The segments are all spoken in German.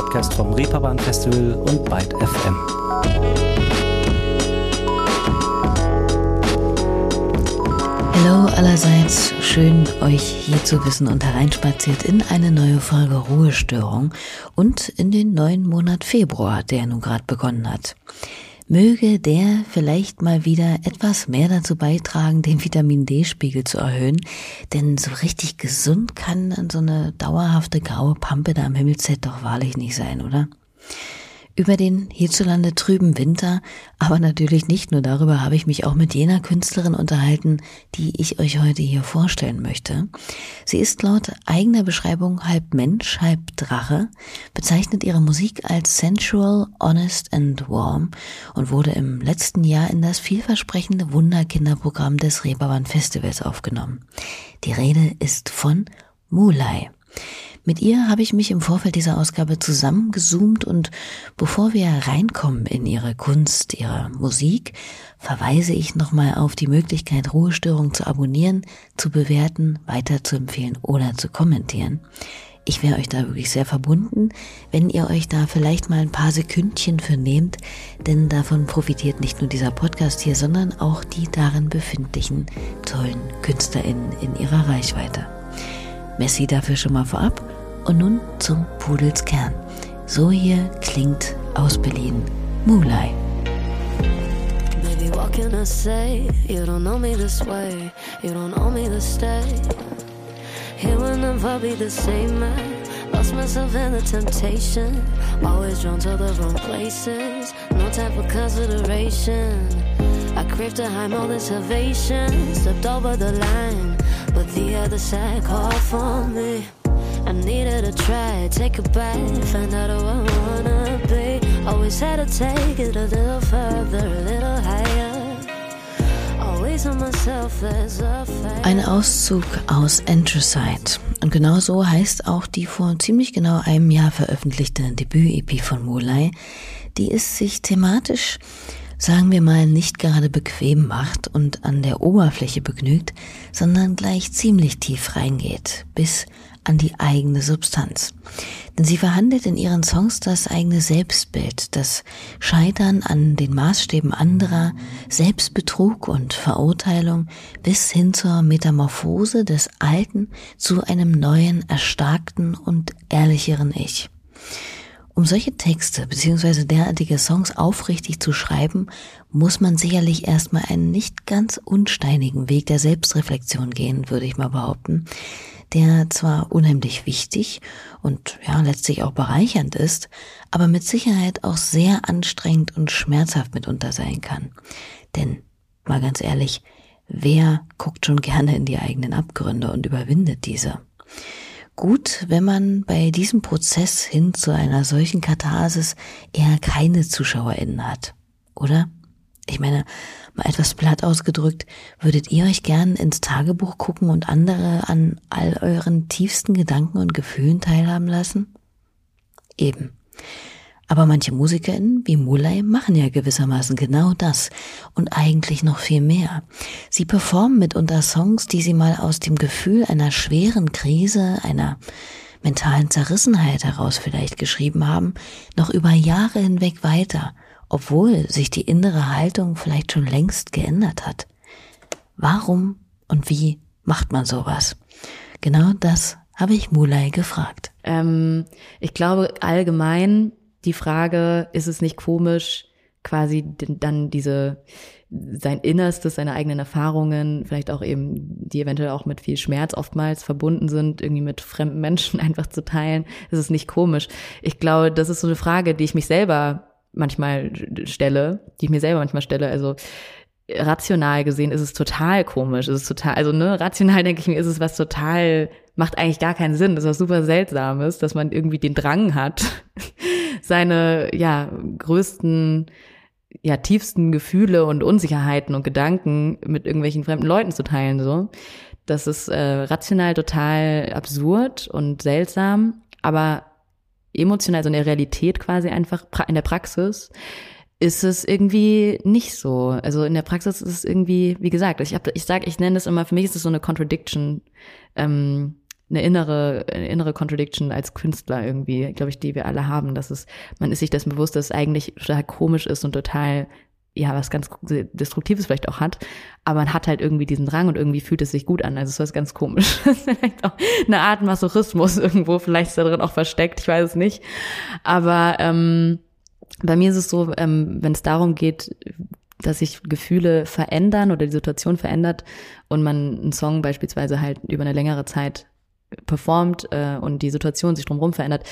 Podcast vom Reeperbahn Festival und Byte FM. Hallo allerseits, schön euch hier zu wissen und hereinspaziert in eine neue Folge Ruhestörung und in den neuen Monat Februar, der nun gerade begonnen hat. Möge der vielleicht mal wieder etwas mehr dazu beitragen, den Vitamin D-Spiegel zu erhöhen, denn so richtig gesund kann so eine dauerhafte graue Pampe da am Himmelszelt doch wahrlich nicht sein, oder? Über den hierzulande trüben Winter, aber natürlich nicht nur darüber, habe ich mich auch mit jener Künstlerin unterhalten, die ich euch heute hier vorstellen möchte. Sie ist laut eigener Beschreibung halb Mensch, halb Drache, bezeichnet ihre Musik als sensual, honest and warm und wurde im letzten Jahr in das vielversprechende Wunderkinderprogramm des Reeperbahn Festivals aufgenommen. Die Rede ist von Mulai. Mit ihr habe ich mich im Vorfeld dieser Ausgabe zusammengezoomt und bevor wir reinkommen in ihre Kunst, ihre Musik, verweise ich nochmal auf die Möglichkeit, Ruhestörung zu abonnieren, zu bewerten, weiterzuempfehlen oder zu kommentieren. Ich wäre euch da wirklich sehr verbunden, wenn ihr euch da vielleicht mal ein paar Sekündchen für nehmt, denn davon profitiert nicht nur dieser Podcast hier, sondern auch die darin befindlichen tollen KünstlerInnen in ihrer Reichweite. Messi dafür schon mal vorab und nun zum Pudelskern. So hier klingt aus Berlin Mulai. Baby, what can I say? You don't know me this way. You don't know me to stay. Here will never be the same man. Lost myself in the temptation. Always drawn to the wrong places. No time for consideration. I craved a high motivation. Stepped over the line. But the other side called for me. I needed to try, take a bite, find out who I wanna be. Always had to take it a little further, a little higher. Always on myself, there's a fight. Ein Auszug aus Anthracite. Und genau so heißt auch die vor ziemlich genau einem Jahr veröffentlichte Debüt-EP von Mulai, die es sich thematisch sagen wir mal, nicht gerade bequem macht und an der Oberfläche begnügt, sondern gleich ziemlich tief reingeht, bis an die eigene Substanz. Denn sie verhandelt in ihren Songs das eigene Selbstbild, das Scheitern an den Maßstäben anderer, Selbstbetrug und Verurteilung bis hin zur Metamorphose des alten zu einem neuen, erstarkten und ehrlicheren Ich. Um solche Texte bzw. derartige Songs aufrichtig zu schreiben, muss man sicherlich erstmal einen nicht ganz unsteinigen Weg der Selbstreflexion gehen, würde ich mal behaupten der zwar unheimlich wichtig und ja letztlich auch bereichernd ist, aber mit Sicherheit auch sehr anstrengend und schmerzhaft mitunter sein kann. Denn, mal ganz ehrlich, wer guckt schon gerne in die eigenen Abgründe und überwindet diese? Gut, wenn man bei diesem Prozess hin zu einer solchen Katharsis eher keine ZuschauerInnen hat, oder? Ich meine, mal etwas platt ausgedrückt, würdet ihr euch gern ins Tagebuch gucken und andere an all euren tiefsten Gedanken und Gefühlen teilhaben lassen? Eben. Aber manche MusikerInnen wie Mulay machen ja gewissermaßen genau das und eigentlich noch viel mehr. Sie performen mitunter Songs, die sie mal aus dem Gefühl einer schweren Krise, einer mentalen Zerrissenheit heraus vielleicht geschrieben haben, noch über Jahre hinweg weiter – obwohl sich die innere Haltung vielleicht schon längst geändert hat. Warum und wie macht man sowas? Genau das habe ich Mulay gefragt. Ähm, ich glaube allgemein die Frage, ist es nicht komisch, quasi dann diese sein Innerstes, seine eigenen Erfahrungen, vielleicht auch eben, die eventuell auch mit viel Schmerz oftmals verbunden sind, irgendwie mit fremden Menschen einfach zu teilen, ist es nicht komisch. Ich glaube, das ist so eine Frage, die ich mich selber manchmal stelle, die ich mir selber manchmal stelle. Also rational gesehen ist es total komisch, ist es total, also ne, rational denke ich mir, ist es was total, macht eigentlich gar keinen Sinn, das ist was super Seltsames, dass man irgendwie den Drang hat, seine, ja, größten, ja, tiefsten Gefühle und Unsicherheiten und Gedanken mit irgendwelchen fremden Leuten zu teilen, so. Das ist äh, rational total absurd und seltsam, aber emotional, so in der Realität quasi einfach in der Praxis, ist es irgendwie nicht so. Also in der Praxis ist es irgendwie, wie gesagt, ich, hab, ich sage, ich nenne das immer, für mich ist es so eine Contradiction. Ähm, eine innere, eine innere Contradiction als Künstler irgendwie, glaube ich, die wir alle haben. Dass es, man ist sich dessen bewusst, dass es eigentlich total komisch ist und total ja, was ganz Destruktives vielleicht auch hat, aber man hat halt irgendwie diesen Drang und irgendwie fühlt es sich gut an. Also es ist was ganz komisch. Das ist vielleicht auch eine Art Masochismus irgendwo, vielleicht ist da drin auch versteckt, ich weiß es nicht. Aber ähm, bei mir ist es so, ähm, wenn es darum geht, dass sich Gefühle verändern oder die Situation verändert und man einen Song beispielsweise halt über eine längere Zeit performt äh, und die Situation sich drumherum verändert,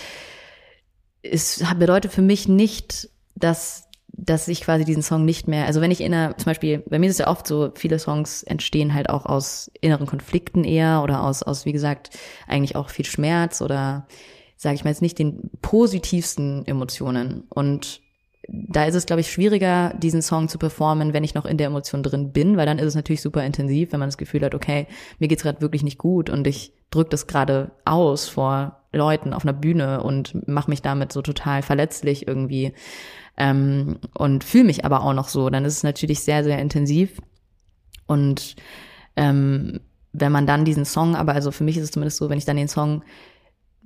es bedeutet für mich nicht, dass dass ich quasi diesen Song nicht mehr, also wenn ich in einer, zum Beispiel, bei mir ist es ja oft so, viele Songs entstehen halt auch aus inneren Konflikten eher oder aus, aus wie gesagt, eigentlich auch viel Schmerz oder sage ich mal jetzt nicht den positivsten Emotionen. Und da ist es, glaube ich, schwieriger, diesen Song zu performen, wenn ich noch in der Emotion drin bin, weil dann ist es natürlich super intensiv, wenn man das Gefühl hat, okay, mir geht's gerade wirklich nicht gut und ich drücke das gerade aus vor Leuten auf einer Bühne und mache mich damit so total verletzlich irgendwie ähm, und fühle mich aber auch noch so, dann ist es natürlich sehr, sehr intensiv. Und ähm, wenn man dann diesen Song, aber also für mich ist es zumindest so, wenn ich dann den Song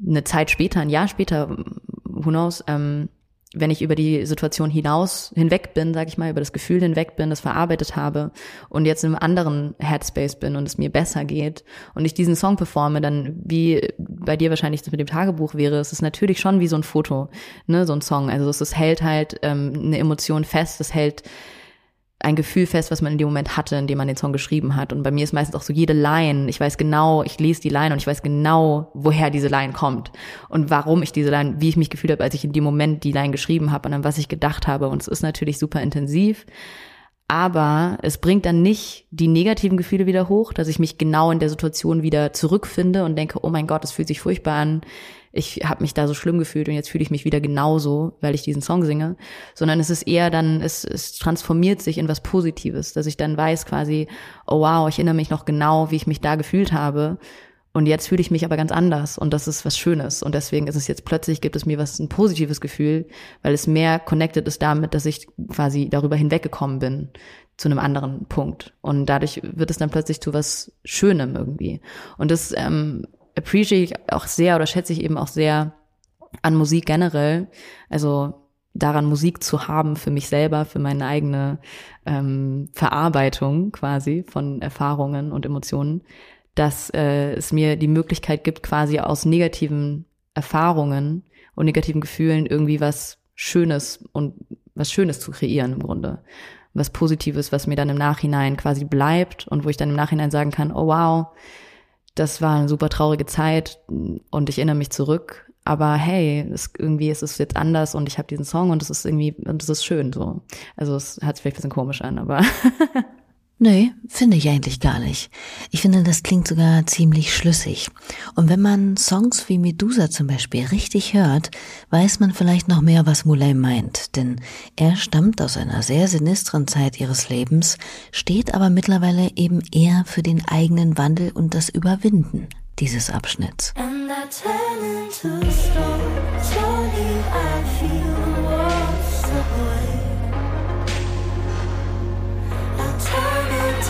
eine Zeit später, ein Jahr später, who knows, ähm, wenn ich über die Situation hinaus hinweg bin, sage ich mal, über das Gefühl hinweg bin, das verarbeitet habe und jetzt in einem anderen Headspace bin und es mir besser geht und ich diesen Song performe, dann wie bei dir wahrscheinlich das mit dem Tagebuch wäre, es ist natürlich schon wie so ein Foto, ne, so ein Song. Also es, es hält halt ähm, eine Emotion fest, es hält ein Gefühl fest, was man in dem Moment hatte, in dem man den Song geschrieben hat. Und bei mir ist meistens auch so jede Line, ich weiß genau, ich lese die Line und ich weiß genau, woher diese Line kommt und warum ich diese Line, wie ich mich gefühlt habe, als ich in dem Moment die Line geschrieben habe und an was ich gedacht habe. Und es ist natürlich super intensiv. Aber es bringt dann nicht die negativen Gefühle wieder hoch, dass ich mich genau in der Situation wieder zurückfinde und denke, oh mein Gott, das fühlt sich furchtbar an ich habe mich da so schlimm gefühlt und jetzt fühle ich mich wieder genauso, weil ich diesen Song singe, sondern es ist eher dann, es, es transformiert sich in was Positives, dass ich dann weiß quasi, oh wow, ich erinnere mich noch genau, wie ich mich da gefühlt habe. Und jetzt fühle ich mich aber ganz anders und das ist was Schönes. Und deswegen ist es jetzt plötzlich gibt es mir was ein positives Gefühl, weil es mehr connected ist damit, dass ich quasi darüber hinweggekommen bin zu einem anderen Punkt. Und dadurch wird es dann plötzlich zu was Schönem irgendwie. Und das ähm, appreciate ich auch sehr oder schätze ich eben auch sehr an Musik generell. Also daran Musik zu haben für mich selber, für meine eigene ähm, Verarbeitung quasi von Erfahrungen und Emotionen, dass äh, es mir die Möglichkeit gibt, quasi aus negativen Erfahrungen und negativen Gefühlen irgendwie was Schönes und was Schönes zu kreieren im Grunde. Was Positives, was mir dann im Nachhinein quasi bleibt und wo ich dann im Nachhinein sagen kann, oh wow, das war eine super traurige Zeit und ich erinnere mich zurück. Aber hey, es, irgendwie ist es jetzt anders und ich habe diesen Song und es ist irgendwie, und es ist schön so. Also es hört sich vielleicht ein bisschen komisch an, aber Nee, finde ich eigentlich gar nicht. Ich finde, das klingt sogar ziemlich schlüssig. Und wenn man Songs wie Medusa zum Beispiel richtig hört, weiß man vielleicht noch mehr, was Mulay meint. Denn er stammt aus einer sehr sinistren Zeit ihres Lebens, steht aber mittlerweile eben eher für den eigenen Wandel und das Überwinden dieses Abschnitts. from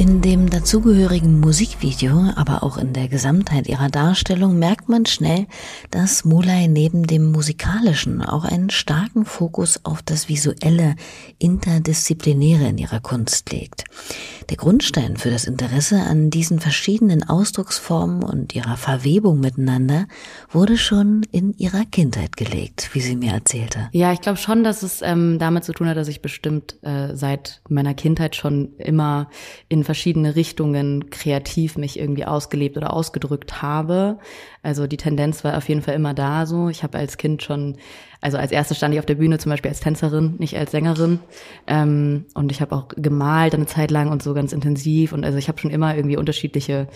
In dem dazugehörigen Musikvideo, aber auch in der Gesamtheit ihrer Darstellung merkt man schnell, dass Mulay neben dem musikalischen auch einen starken Fokus auf das visuelle, interdisziplinäre in ihrer Kunst legt. Der Grundstein für das Interesse an diesen verschiedenen Ausdrucksformen und ihrer Verwebung miteinander wurde schon in ihrer Kindheit gelegt, wie sie mir erzählte. Ja, ich glaube schon, dass es ähm, damit zu tun hat, dass ich bestimmt äh, seit meiner Kindheit schon immer in verschiedene Richtungen kreativ mich irgendwie ausgelebt oder ausgedrückt habe. Also die Tendenz war auf jeden Fall immer da so. Ich habe als Kind schon also als erste stand ich auf der Bühne zum Beispiel als Tänzerin, nicht als Sängerin. Ähm, und ich habe auch gemalt eine Zeit lang und so ganz intensiv. Und also ich habe schon immer irgendwie unterschiedliche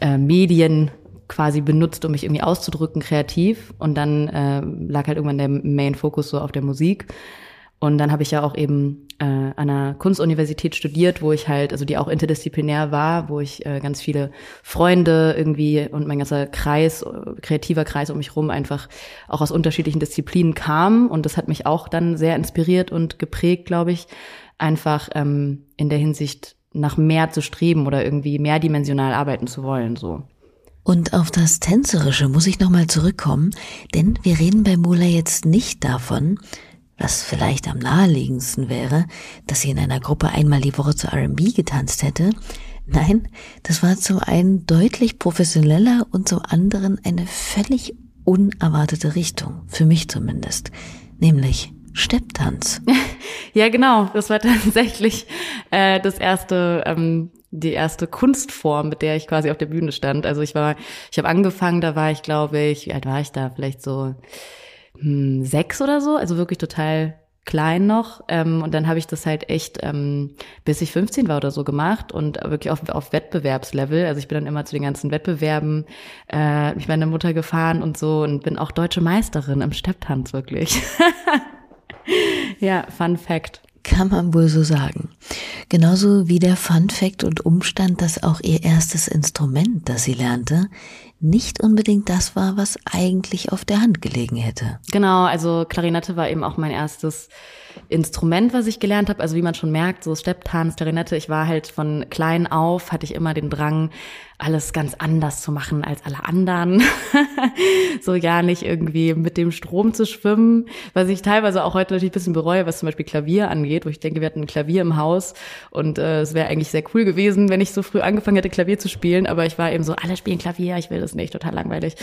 äh, Medien quasi benutzt, um mich irgendwie auszudrücken, kreativ. Und dann äh, lag halt irgendwann der Main Focus so auf der Musik. Und dann habe ich ja auch eben äh, an einer Kunstuniversität studiert, wo ich halt, also die auch interdisziplinär war, wo ich äh, ganz viele Freunde irgendwie und mein ganzer Kreis, äh, kreativer Kreis um mich rum einfach auch aus unterschiedlichen Disziplinen kam. Und das hat mich auch dann sehr inspiriert und geprägt, glaube ich, einfach ähm, in der Hinsicht nach mehr zu streben oder irgendwie mehrdimensional arbeiten zu wollen, so. Und auf das Tänzerische muss ich nochmal zurückkommen, denn wir reden bei Mula jetzt nicht davon, was vielleicht am naheliegendsten wäre, dass sie in einer Gruppe einmal die Woche zu R&B getanzt hätte. Nein, das war zum einen deutlich professioneller und zum anderen eine völlig unerwartete Richtung, für mich zumindest, nämlich Stepptanz. ja, genau. Das war tatsächlich äh, das erste, ähm, die erste Kunstform, mit der ich quasi auf der Bühne stand. Also ich war, ich habe angefangen, da war ich, glaube ich, wie alt war ich da? Vielleicht so hm, sechs oder so, also wirklich total klein noch. Ähm, und dann habe ich das halt echt, ähm, bis ich 15 war oder so gemacht und wirklich auf, auf Wettbewerbslevel. Also ich bin dann immer zu den ganzen Wettbewerben äh, mich meine Mutter gefahren und so und bin auch deutsche Meisterin im Stepptanz wirklich. ja, Fun Fact. Kann man wohl so sagen. Genauso wie der Fun Fact und Umstand, dass auch ihr erstes Instrument, das sie lernte, nicht unbedingt das war, was eigentlich auf der Hand gelegen hätte. Genau, also Klarinette war eben auch mein erstes Instrument, was ich gelernt habe. Also wie man schon merkt, so Stepptanz, Klarinette, ich war halt von klein auf, hatte ich immer den Drang, alles ganz anders zu machen als alle anderen. so ja nicht irgendwie mit dem Strom zu schwimmen, was ich teilweise auch heute natürlich ein bisschen bereue, was zum Beispiel Klavier angeht, wo ich denke, wir hatten ein Klavier im Haus und äh, es wäre eigentlich sehr cool gewesen, wenn ich so früh angefangen hätte, Klavier zu spielen, aber ich war eben so, alle spielen Klavier, ich will das nicht, total langweilig.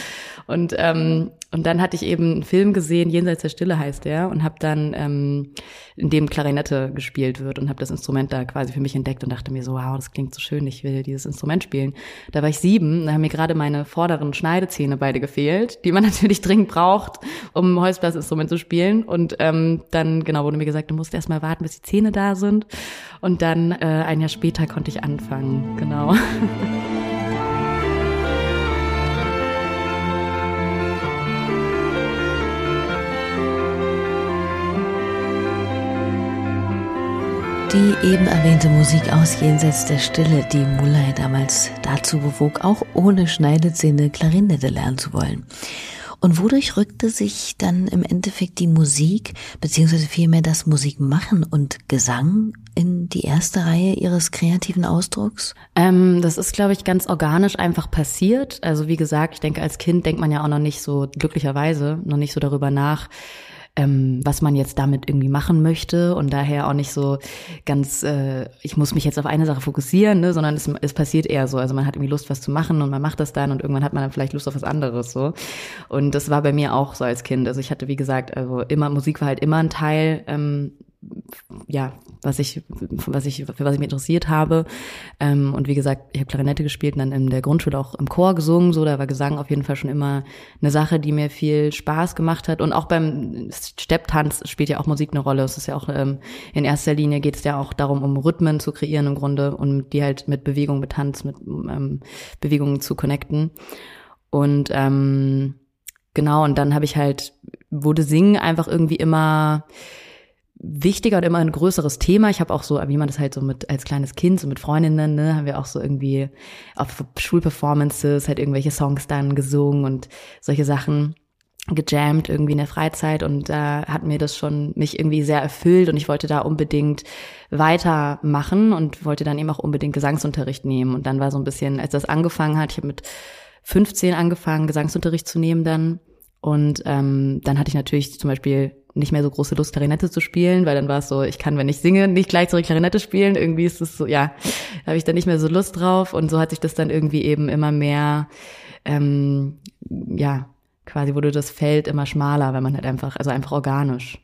Und, ähm, und dann hatte ich eben einen Film gesehen, Jenseits der Stille heißt der, und habe dann, ähm, in dem Klarinette gespielt wird und habe das Instrument da quasi für mich entdeckt und dachte mir so, wow, das klingt so schön, ich will dieses Instrument spielen. Da war ich sieben, da haben mir gerade meine vorderen Schneidezähne beide gefehlt, die man natürlich dringend braucht, um ein Holzblasinstrument zu spielen. Und ähm, dann, genau, wurde mir gesagt, du musst erst mal warten, bis die Zähne da sind. Und dann äh, ein Jahr später konnte ich anfangen, genau. Die eben erwähnte Musik aus Jenseits der Stille, die Mulay damals dazu bewog, auch ohne Schneidezähne Klarinette lernen zu wollen. Und wodurch rückte sich dann im Endeffekt die Musik, beziehungsweise vielmehr das Musikmachen und Gesang in die erste Reihe ihres kreativen Ausdrucks? Ähm, das ist, glaube ich, ganz organisch einfach passiert. Also wie gesagt, ich denke, als Kind denkt man ja auch noch nicht so, glücklicherweise, noch nicht so darüber nach, ähm, was man jetzt damit irgendwie machen möchte und daher auch nicht so ganz, äh, ich muss mich jetzt auf eine Sache fokussieren, ne, sondern es, es passiert eher so. Also man hat irgendwie Lust, was zu machen und man macht das dann und irgendwann hat man dann vielleicht Lust auf was anderes so. Und das war bei mir auch so als Kind. Also ich hatte, wie gesagt, also immer, Musik war halt immer ein Teil ähm, ja, was ich, was ich, für was ich mich interessiert habe. Ähm, und wie gesagt, ich habe Klarinette gespielt und dann in der Grundschule auch im Chor gesungen. So, da war Gesang auf jeden Fall schon immer eine Sache, die mir viel Spaß gemacht hat. Und auch beim Stepptanz spielt ja auch Musik eine Rolle. Es ist ja auch ähm, in erster Linie geht es ja auch darum, um Rhythmen zu kreieren im Grunde und die halt mit Bewegung, mit Tanz, mit ähm, Bewegungen zu connecten. Und ähm, genau, und dann habe ich halt, wurde Singen einfach irgendwie immer wichtiger und immer ein größeres Thema. Ich habe auch so, wie man das halt so mit als kleines Kind, so mit Freundinnen, ne, haben wir auch so irgendwie auf Schulperformances halt irgendwelche Songs dann gesungen und solche Sachen gejammt irgendwie in der Freizeit. Und da hat mir das schon mich irgendwie sehr erfüllt und ich wollte da unbedingt weitermachen und wollte dann eben auch unbedingt Gesangsunterricht nehmen. Und dann war so ein bisschen, als das angefangen hat, ich habe mit 15 angefangen Gesangsunterricht zu nehmen dann. Und ähm, dann hatte ich natürlich zum Beispiel nicht mehr so große Lust, Klarinette zu spielen, weil dann war es so, ich kann, wenn ich singe, nicht gleich zurück Klarinette spielen. Irgendwie ist es so, ja, da habe ich dann nicht mehr so Lust drauf. Und so hat sich das dann irgendwie eben immer mehr, ähm, ja, quasi wurde das Feld immer schmaler, wenn man halt einfach, also einfach organisch.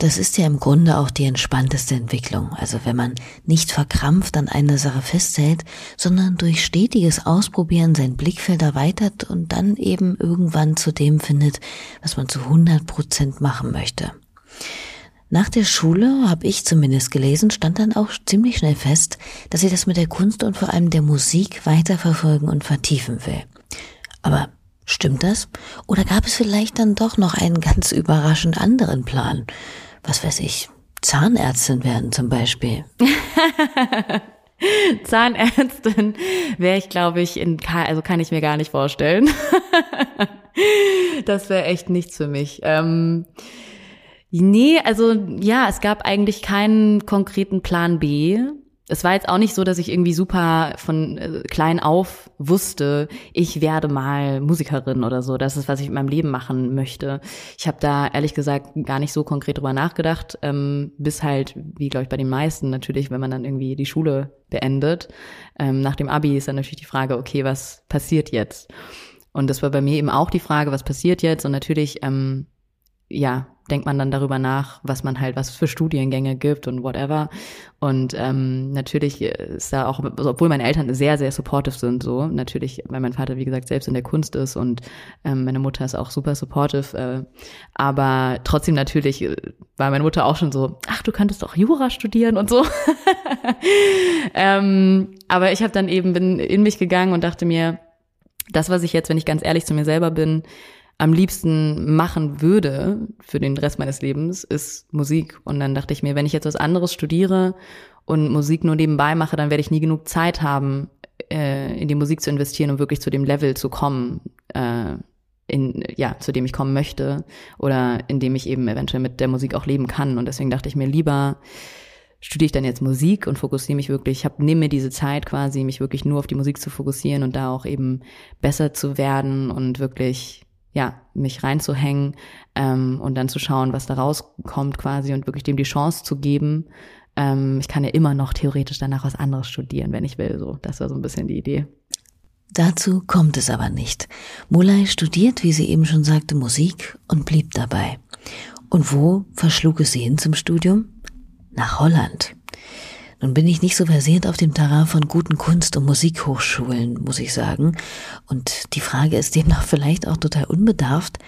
Das ist ja im Grunde auch die entspannteste Entwicklung. Also wenn man nicht verkrampft an einer Sache festhält, sondern durch stetiges Ausprobieren sein Blickfeld erweitert und dann eben irgendwann zu dem findet, was man zu 100 Prozent machen möchte. Nach der Schule, habe ich zumindest gelesen, stand dann auch ziemlich schnell fest, dass sie das mit der Kunst und vor allem der Musik weiterverfolgen und vertiefen will. Aber stimmt das? Oder gab es vielleicht dann doch noch einen ganz überraschend anderen Plan? Was weiß ich, Zahnärztin werden zum Beispiel? Zahnärztin wäre ich, glaube ich, in, also kann ich mir gar nicht vorstellen. das wäre echt nichts für mich. Ähm, nee, also ja, es gab eigentlich keinen konkreten Plan B es war jetzt auch nicht so, dass ich irgendwie super von äh, klein auf wusste, ich werde mal Musikerin oder so. Das ist, was ich in meinem Leben machen möchte. Ich habe da ehrlich gesagt gar nicht so konkret drüber nachgedacht, ähm, bis halt, wie glaube ich bei den meisten natürlich, wenn man dann irgendwie die Schule beendet. Ähm, nach dem Abi ist dann natürlich die Frage, okay, was passiert jetzt? Und das war bei mir eben auch die Frage, was passiert jetzt? Und natürlich, ähm, ja, denkt man dann darüber nach, was man halt, was für Studiengänge gibt und whatever. Und ähm, natürlich ist da auch, also obwohl meine Eltern sehr, sehr supportive sind, so natürlich, weil mein Vater, wie gesagt, selbst in der Kunst ist und ähm, meine Mutter ist auch super supportive, äh, aber trotzdem natürlich äh, war meine Mutter auch schon so, ach, du könntest doch Jura studieren und so. ähm, aber ich habe dann eben bin in mich gegangen und dachte mir, das, was ich jetzt, wenn ich ganz ehrlich zu mir selber bin, am liebsten machen würde für den Rest meines Lebens, ist Musik. Und dann dachte ich mir, wenn ich jetzt was anderes studiere und Musik nur nebenbei mache, dann werde ich nie genug Zeit haben, äh, in die Musik zu investieren, um wirklich zu dem Level zu kommen, äh, in, ja, zu dem ich kommen möchte oder in dem ich eben eventuell mit der Musik auch leben kann. Und deswegen dachte ich mir lieber, studiere ich dann jetzt Musik und fokussiere mich wirklich, ich habe nehme mir diese Zeit quasi, mich wirklich nur auf die Musik zu fokussieren und da auch eben besser zu werden und wirklich ja, mich reinzuhängen ähm, und dann zu schauen, was da rauskommt quasi und wirklich dem die Chance zu geben. Ähm, ich kann ja immer noch theoretisch danach was anderes studieren, wenn ich will. So, das war so ein bisschen die Idee. Dazu kommt es aber nicht. Mulay studiert, wie sie eben schon sagte, Musik und blieb dabei. Und wo verschlug es sie hin zum Studium? Nach Holland. Nun bin ich nicht so versiert auf dem Terrain von guten Kunst- und Musikhochschulen, muss ich sagen. Und die Frage ist demnach vielleicht auch total unbedarft.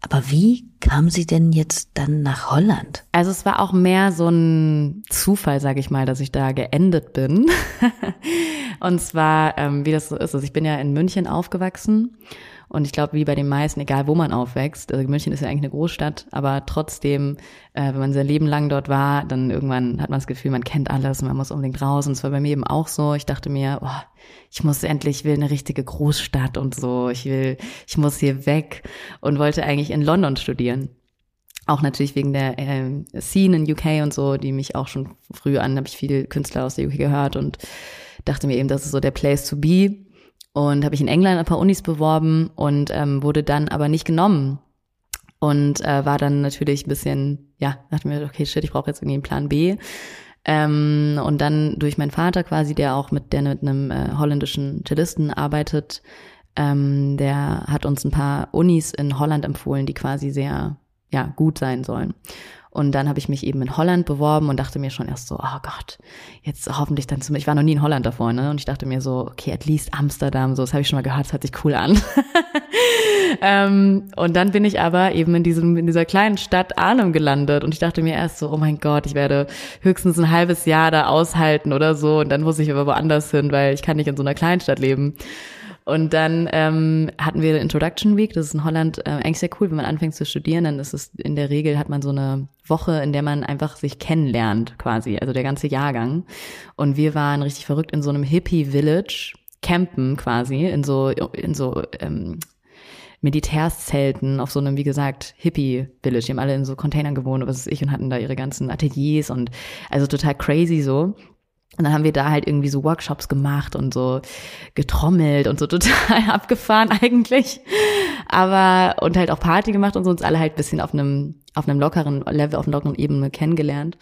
Aber wie kam sie denn jetzt dann nach Holland? Also es war auch mehr so ein Zufall, sage ich mal, dass ich da geendet bin. und zwar, ähm, wie das so ist, also ich bin ja in München aufgewachsen und ich glaube, wie bei den meisten, egal wo man aufwächst, also München ist ja eigentlich eine Großstadt, aber trotzdem, äh, wenn man sein Leben lang dort war, dann irgendwann hat man das Gefühl, man kennt alles man muss unbedingt raus. Und es war bei mir eben auch so. Ich dachte mir, oh, ich muss endlich, ich will eine richtige Großstadt und so. Ich will, ich muss hier weg und wollte eigentlich in London studieren auch natürlich wegen der äh, Scene in UK und so, die mich auch schon früh an, habe ich viele Künstler aus der UK gehört und dachte mir eben, das ist so der Place to be und habe ich in England ein paar Unis beworben und ähm, wurde dann aber nicht genommen und äh, war dann natürlich ein bisschen, ja, dachte mir, okay, shit, ich brauche jetzt irgendwie einen Plan B. Ähm, und dann durch meinen Vater quasi, der auch mit, der mit einem äh, holländischen Cellisten arbeitet, ähm, der hat uns ein paar Unis in Holland empfohlen, die quasi sehr, ja, gut sein sollen. Und dann habe ich mich eben in Holland beworben und dachte mir schon erst so, oh Gott, jetzt hoffentlich dann zum, ich war noch nie in Holland davor, ne? Und ich dachte mir so, okay, at least Amsterdam, so, das habe ich schon mal gehört, das hört sich cool an. ähm, und dann bin ich aber eben in diesem, in dieser kleinen Stadt Arnhem gelandet und ich dachte mir erst so, oh mein Gott, ich werde höchstens ein halbes Jahr da aushalten oder so und dann muss ich aber woanders hin, weil ich kann nicht in so einer Kleinstadt leben. Und dann ähm, hatten wir Introduction Week, das ist in Holland äh, eigentlich sehr cool, wenn man anfängt zu studieren, dann ist es in der Regel hat man so eine Woche, in der man einfach sich kennenlernt quasi, also der ganze Jahrgang. Und wir waren richtig verrückt in so einem Hippie Village, campen quasi, in so, in so ähm, Militärszelten auf so einem, wie gesagt, Hippie-Village. Die haben alle in so Containern gewohnt, was weiß ich, und hatten da ihre ganzen Ateliers und also total crazy so. Und dann haben wir da halt irgendwie so Workshops gemacht und so getrommelt und so total abgefahren eigentlich. Aber, und halt auch Party gemacht und so uns alle halt bisschen auf einem, auf einem lockeren Level, auf einer lockeren Ebene kennengelernt.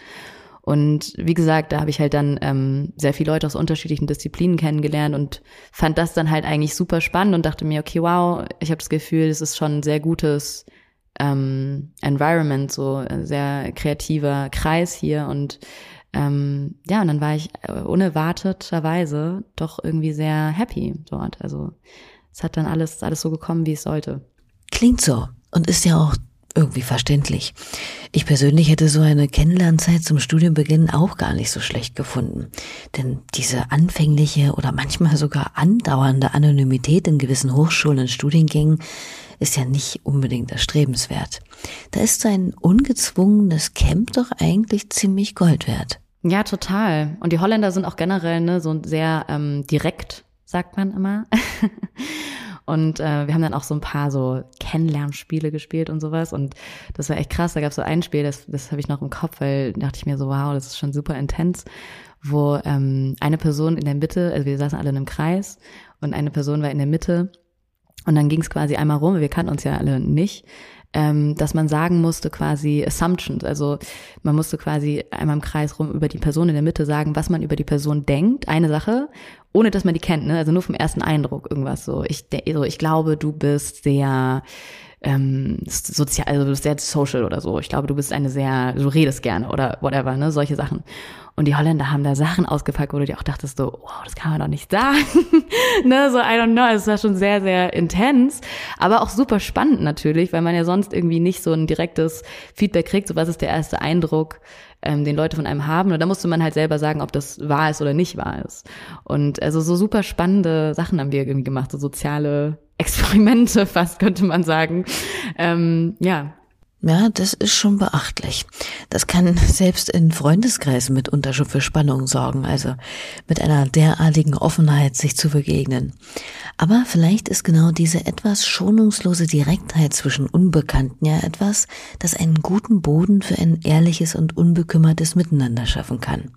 Und wie gesagt, da habe ich halt dann ähm, sehr viele Leute aus unterschiedlichen Disziplinen kennengelernt und fand das dann halt eigentlich super spannend und dachte mir, okay, wow, ich habe das Gefühl, es ist schon ein sehr gutes ähm, Environment, so ein sehr kreativer Kreis hier und ähm, ja, und dann war ich äh, unerwarteterweise doch irgendwie sehr happy dort. Also es hat dann alles, alles so gekommen, wie es sollte. Klingt so und ist ja auch irgendwie verständlich. Ich persönlich hätte so eine Kennenlernzeit zum Studienbeginn auch gar nicht so schlecht gefunden. Denn diese anfängliche oder manchmal sogar andauernde Anonymität in gewissen Hochschulen und Studiengängen ist ja nicht unbedingt erstrebenswert. Da ist so ein ungezwungenes Camp doch eigentlich ziemlich Gold wert. Ja, total. Und die Holländer sind auch generell ne, so sehr ähm, direkt, sagt man immer. Und äh, wir haben dann auch so ein paar so Kennenlernspiele gespielt und sowas. Und das war echt krass. Da gab es so ein Spiel, das, das habe ich noch im Kopf, weil dachte ich mir so, wow, das ist schon super intens, wo ähm, eine Person in der Mitte, also wir saßen alle in einem Kreis und eine Person war in der Mitte. Und dann ging es quasi einmal rum, wir kannten uns ja alle nicht ähm, dass man sagen musste quasi Assumptions, also man musste quasi einmal im Kreis rum über die Person in der Mitte sagen, was man über die Person denkt, eine Sache, ohne dass man die kennt, ne? also nur vom ersten Eindruck irgendwas so. Ich, so, ich glaube, du bist sehr ähm, sozial, also du bist sehr social oder so. Ich glaube, du bist eine sehr, du redest gerne oder whatever, ne, solche Sachen. Und die Holländer haben da Sachen ausgepackt, wo du dir auch dachtest so, wow, das kann man doch nicht sagen. ne, so, I don't know, es war schon sehr, sehr intens, aber auch super spannend natürlich, weil man ja sonst irgendwie nicht so ein direktes Feedback kriegt, so was ist der erste Eindruck, ähm, den Leute von einem haben. Und da musste man halt selber sagen, ob das wahr ist oder nicht wahr ist. Und also so super spannende Sachen haben wir irgendwie gemacht, so soziale Experimente fast, könnte man sagen. Ähm, ja, ja, das ist schon beachtlich. Das kann selbst in Freundeskreisen mitunter schon für Spannungen sorgen, also mit einer derartigen Offenheit sich zu begegnen. Aber vielleicht ist genau diese etwas schonungslose Direktheit zwischen Unbekannten ja etwas, das einen guten Boden für ein ehrliches und unbekümmertes Miteinander schaffen kann.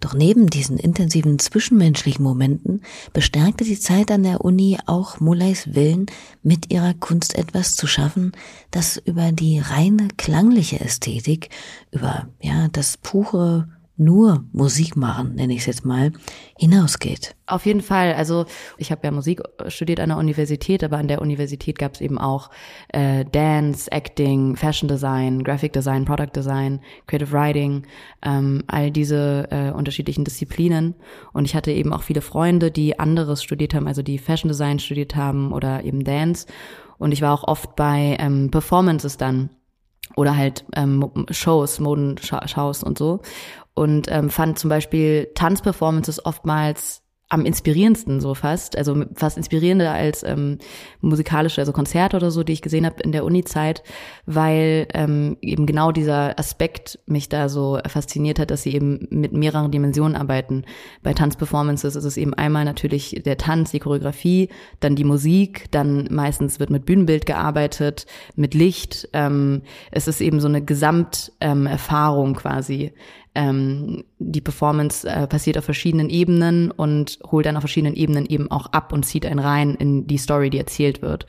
Doch neben diesen intensiven zwischenmenschlichen Momenten bestärkte die Zeit an der Uni auch Mullays Willen, mit ihrer Kunst etwas zu schaffen, das über die reine klangliche Ästhetik, über ja das pure nur Musik machen, nenne ich es jetzt mal, hinausgeht. Auf jeden Fall. Also ich habe ja Musik studiert an der Universität, aber an der Universität gab es eben auch äh, Dance, Acting, Fashion Design, Graphic Design, Product Design, Creative Writing, ähm, all diese äh, unterschiedlichen Disziplinen. Und ich hatte eben auch viele Freunde, die anderes studiert haben, also die Fashion Design studiert haben oder eben Dance. Und ich war auch oft bei ähm, Performances dann oder halt ähm, Shows, Modenshows und so. Und ähm, fand zum Beispiel Tanzperformances oftmals am inspirierendsten so fast, also fast inspirierender als ähm, musikalische, also Konzerte oder so, die ich gesehen habe in der Uni-Zeit, weil ähm, eben genau dieser Aspekt mich da so fasziniert hat, dass sie eben mit mehreren Dimensionen arbeiten. Bei Tanzperformances ist es eben einmal natürlich der Tanz, die Choreografie, dann die Musik, dann meistens wird mit Bühnenbild gearbeitet, mit Licht. Ähm, es ist eben so eine Gesamterfahrung ähm, quasi ähm, die Performance äh, passiert auf verschiedenen Ebenen und holt dann auf verschiedenen Ebenen eben auch ab und zieht einen rein in die Story, die erzählt wird.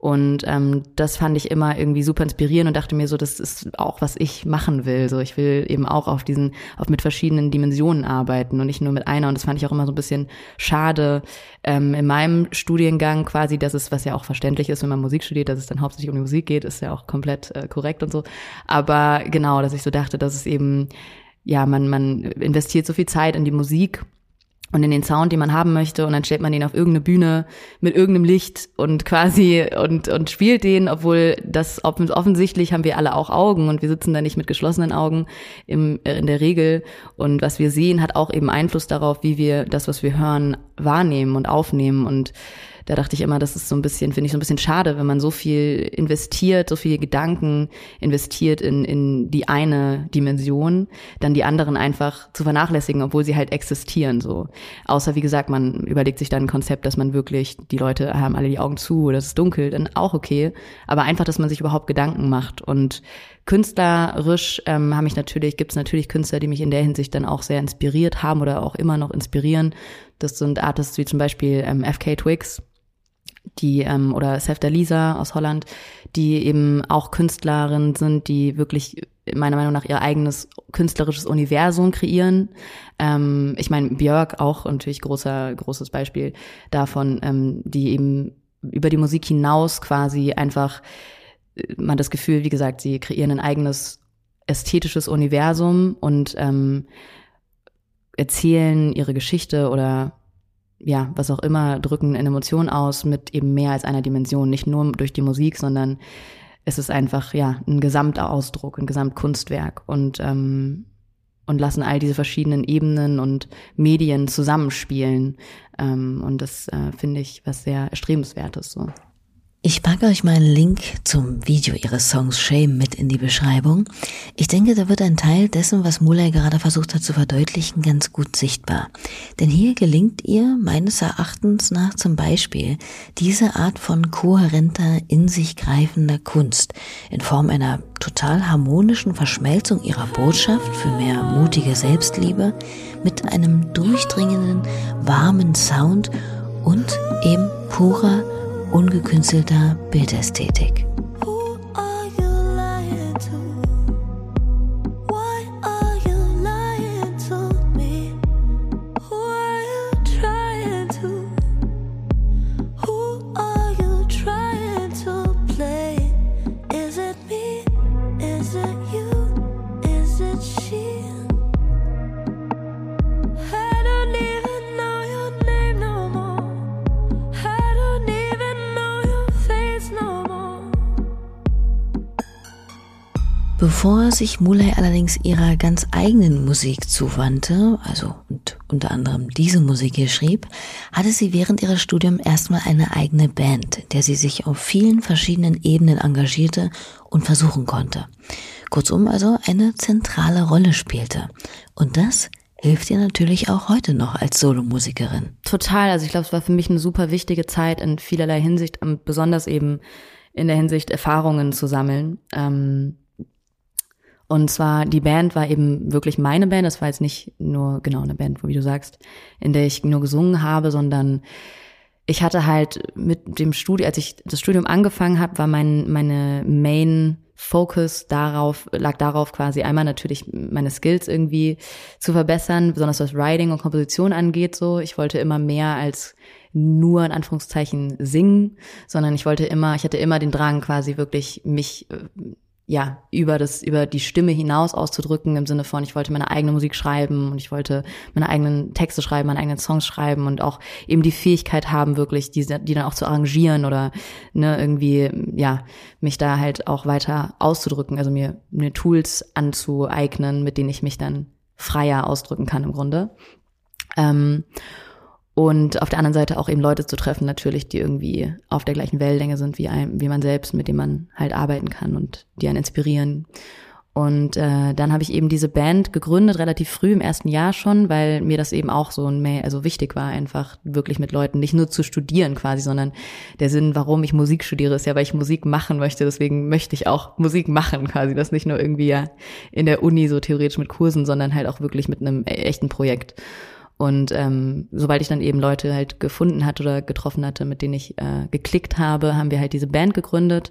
Und ähm, das fand ich immer irgendwie super inspirierend und dachte mir so, das ist auch, was ich machen will. So, ich will eben auch auf diesen, auf mit verschiedenen Dimensionen arbeiten und nicht nur mit einer. Und das fand ich auch immer so ein bisschen schade ähm, in meinem Studiengang quasi, dass es, was ja auch verständlich ist, wenn man Musik studiert, dass es dann hauptsächlich um die Musik geht, ist ja auch komplett äh, korrekt und so. Aber genau, dass ich so dachte, dass es eben ja, man, man investiert so viel Zeit in die Musik und in den Sound, den man haben möchte, und dann stellt man den auf irgendeine Bühne mit irgendeinem Licht und quasi und, und spielt den, obwohl das offensichtlich haben wir alle auch Augen und wir sitzen da nicht mit geschlossenen Augen im, in der Regel. Und was wir sehen, hat auch eben Einfluss darauf, wie wir das, was wir hören, wahrnehmen und aufnehmen. Und da dachte ich immer, das ist so ein bisschen, finde ich so ein bisschen schade, wenn man so viel investiert, so viel Gedanken investiert in, in die eine Dimension, dann die anderen einfach zu vernachlässigen, obwohl sie halt existieren, so. Außer, wie gesagt, man überlegt sich dann ein Konzept, dass man wirklich, die Leute haben alle die Augen zu oder es ist dunkel, dann auch okay. Aber einfach, dass man sich überhaupt Gedanken macht und künstlerisch ähm, habe ich natürlich, gibt es natürlich Künstler, die mich in der Hinsicht dann auch sehr inspiriert haben oder auch immer noch inspirieren. Das sind Artists wie zum Beispiel ähm, FK Twigs, die ähm, oder Sefta Lisa aus Holland, die eben auch Künstlerinnen sind, die wirklich meiner Meinung nach ihr eigenes künstlerisches Universum kreieren. Ähm, ich meine Björk auch natürlich großer großes Beispiel davon, ähm, die eben über die Musik hinaus quasi einfach äh, man das Gefühl, wie gesagt, sie kreieren ein eigenes ästhetisches Universum und ähm, erzählen ihre Geschichte oder ja, was auch immer, drücken eine Emotion aus mit eben mehr als einer Dimension, nicht nur durch die Musik, sondern es ist einfach ja ein Gesamtausdruck, ein Gesamtkunstwerk. Und ähm, und lassen all diese verschiedenen Ebenen und Medien zusammenspielen. Ähm, und das äh, finde ich was sehr erstrebenswertes so. Ich packe euch mal einen Link zum Video ihres Songs Shame mit in die Beschreibung. Ich denke, da wird ein Teil dessen, was Muley gerade versucht hat zu verdeutlichen, ganz gut sichtbar. Denn hier gelingt ihr meines Erachtens nach zum Beispiel diese Art von kohärenter, in sich greifender Kunst in Form einer total harmonischen Verschmelzung ihrer Botschaft für mehr mutige Selbstliebe mit einem durchdringenden, warmen Sound und eben purer ungekünstelter Bildästhetik. Bevor sich Muley allerdings ihrer ganz eigenen Musik zuwandte, also und unter anderem diese Musik hier schrieb, hatte sie während ihres Studiums erstmal eine eigene Band, der sie sich auf vielen verschiedenen Ebenen engagierte und versuchen konnte. Kurzum also eine zentrale Rolle spielte. Und das hilft ihr natürlich auch heute noch als Solomusikerin. Total, also ich glaube, es war für mich eine super wichtige Zeit in vielerlei Hinsicht, besonders eben in der Hinsicht Erfahrungen zu sammeln. Ähm und zwar, die Band war eben wirklich meine Band. Das war jetzt nicht nur, genau, eine Band, wie du sagst, in der ich nur gesungen habe, sondern ich hatte halt mit dem Studium, als ich das Studium angefangen habe, war mein, meine Main Focus darauf, lag darauf quasi einmal natürlich meine Skills irgendwie zu verbessern, besonders was Writing und Komposition angeht, so. Ich wollte immer mehr als nur in Anführungszeichen singen, sondern ich wollte immer, ich hatte immer den Drang quasi wirklich mich ja, über das, über die Stimme hinaus auszudrücken, im Sinne von, ich wollte meine eigene Musik schreiben und ich wollte meine eigenen Texte schreiben, meine eigenen Songs schreiben und auch eben die Fähigkeit haben, wirklich die, die dann auch zu arrangieren oder ne, irgendwie, ja, mich da halt auch weiter auszudrücken, also mir, mir Tools anzueignen, mit denen ich mich dann freier ausdrücken kann im Grunde. Ähm, und auf der anderen Seite auch eben Leute zu treffen, natürlich, die irgendwie auf der gleichen Wellenlänge sind wie einem, wie man selbst, mit dem man halt arbeiten kann und die einen inspirieren. Und äh, dann habe ich eben diese Band gegründet, relativ früh im ersten Jahr schon, weil mir das eben auch so ein also wichtig war, einfach wirklich mit Leuten nicht nur zu studieren quasi, sondern der Sinn, warum ich Musik studiere, ist ja, weil ich Musik machen möchte. Deswegen möchte ich auch Musik machen quasi. Das nicht nur irgendwie ja in der Uni so theoretisch mit Kursen, sondern halt auch wirklich mit einem echten Projekt. Und ähm, sobald ich dann eben Leute halt gefunden hatte oder getroffen hatte, mit denen ich äh, geklickt habe, haben wir halt diese Band gegründet.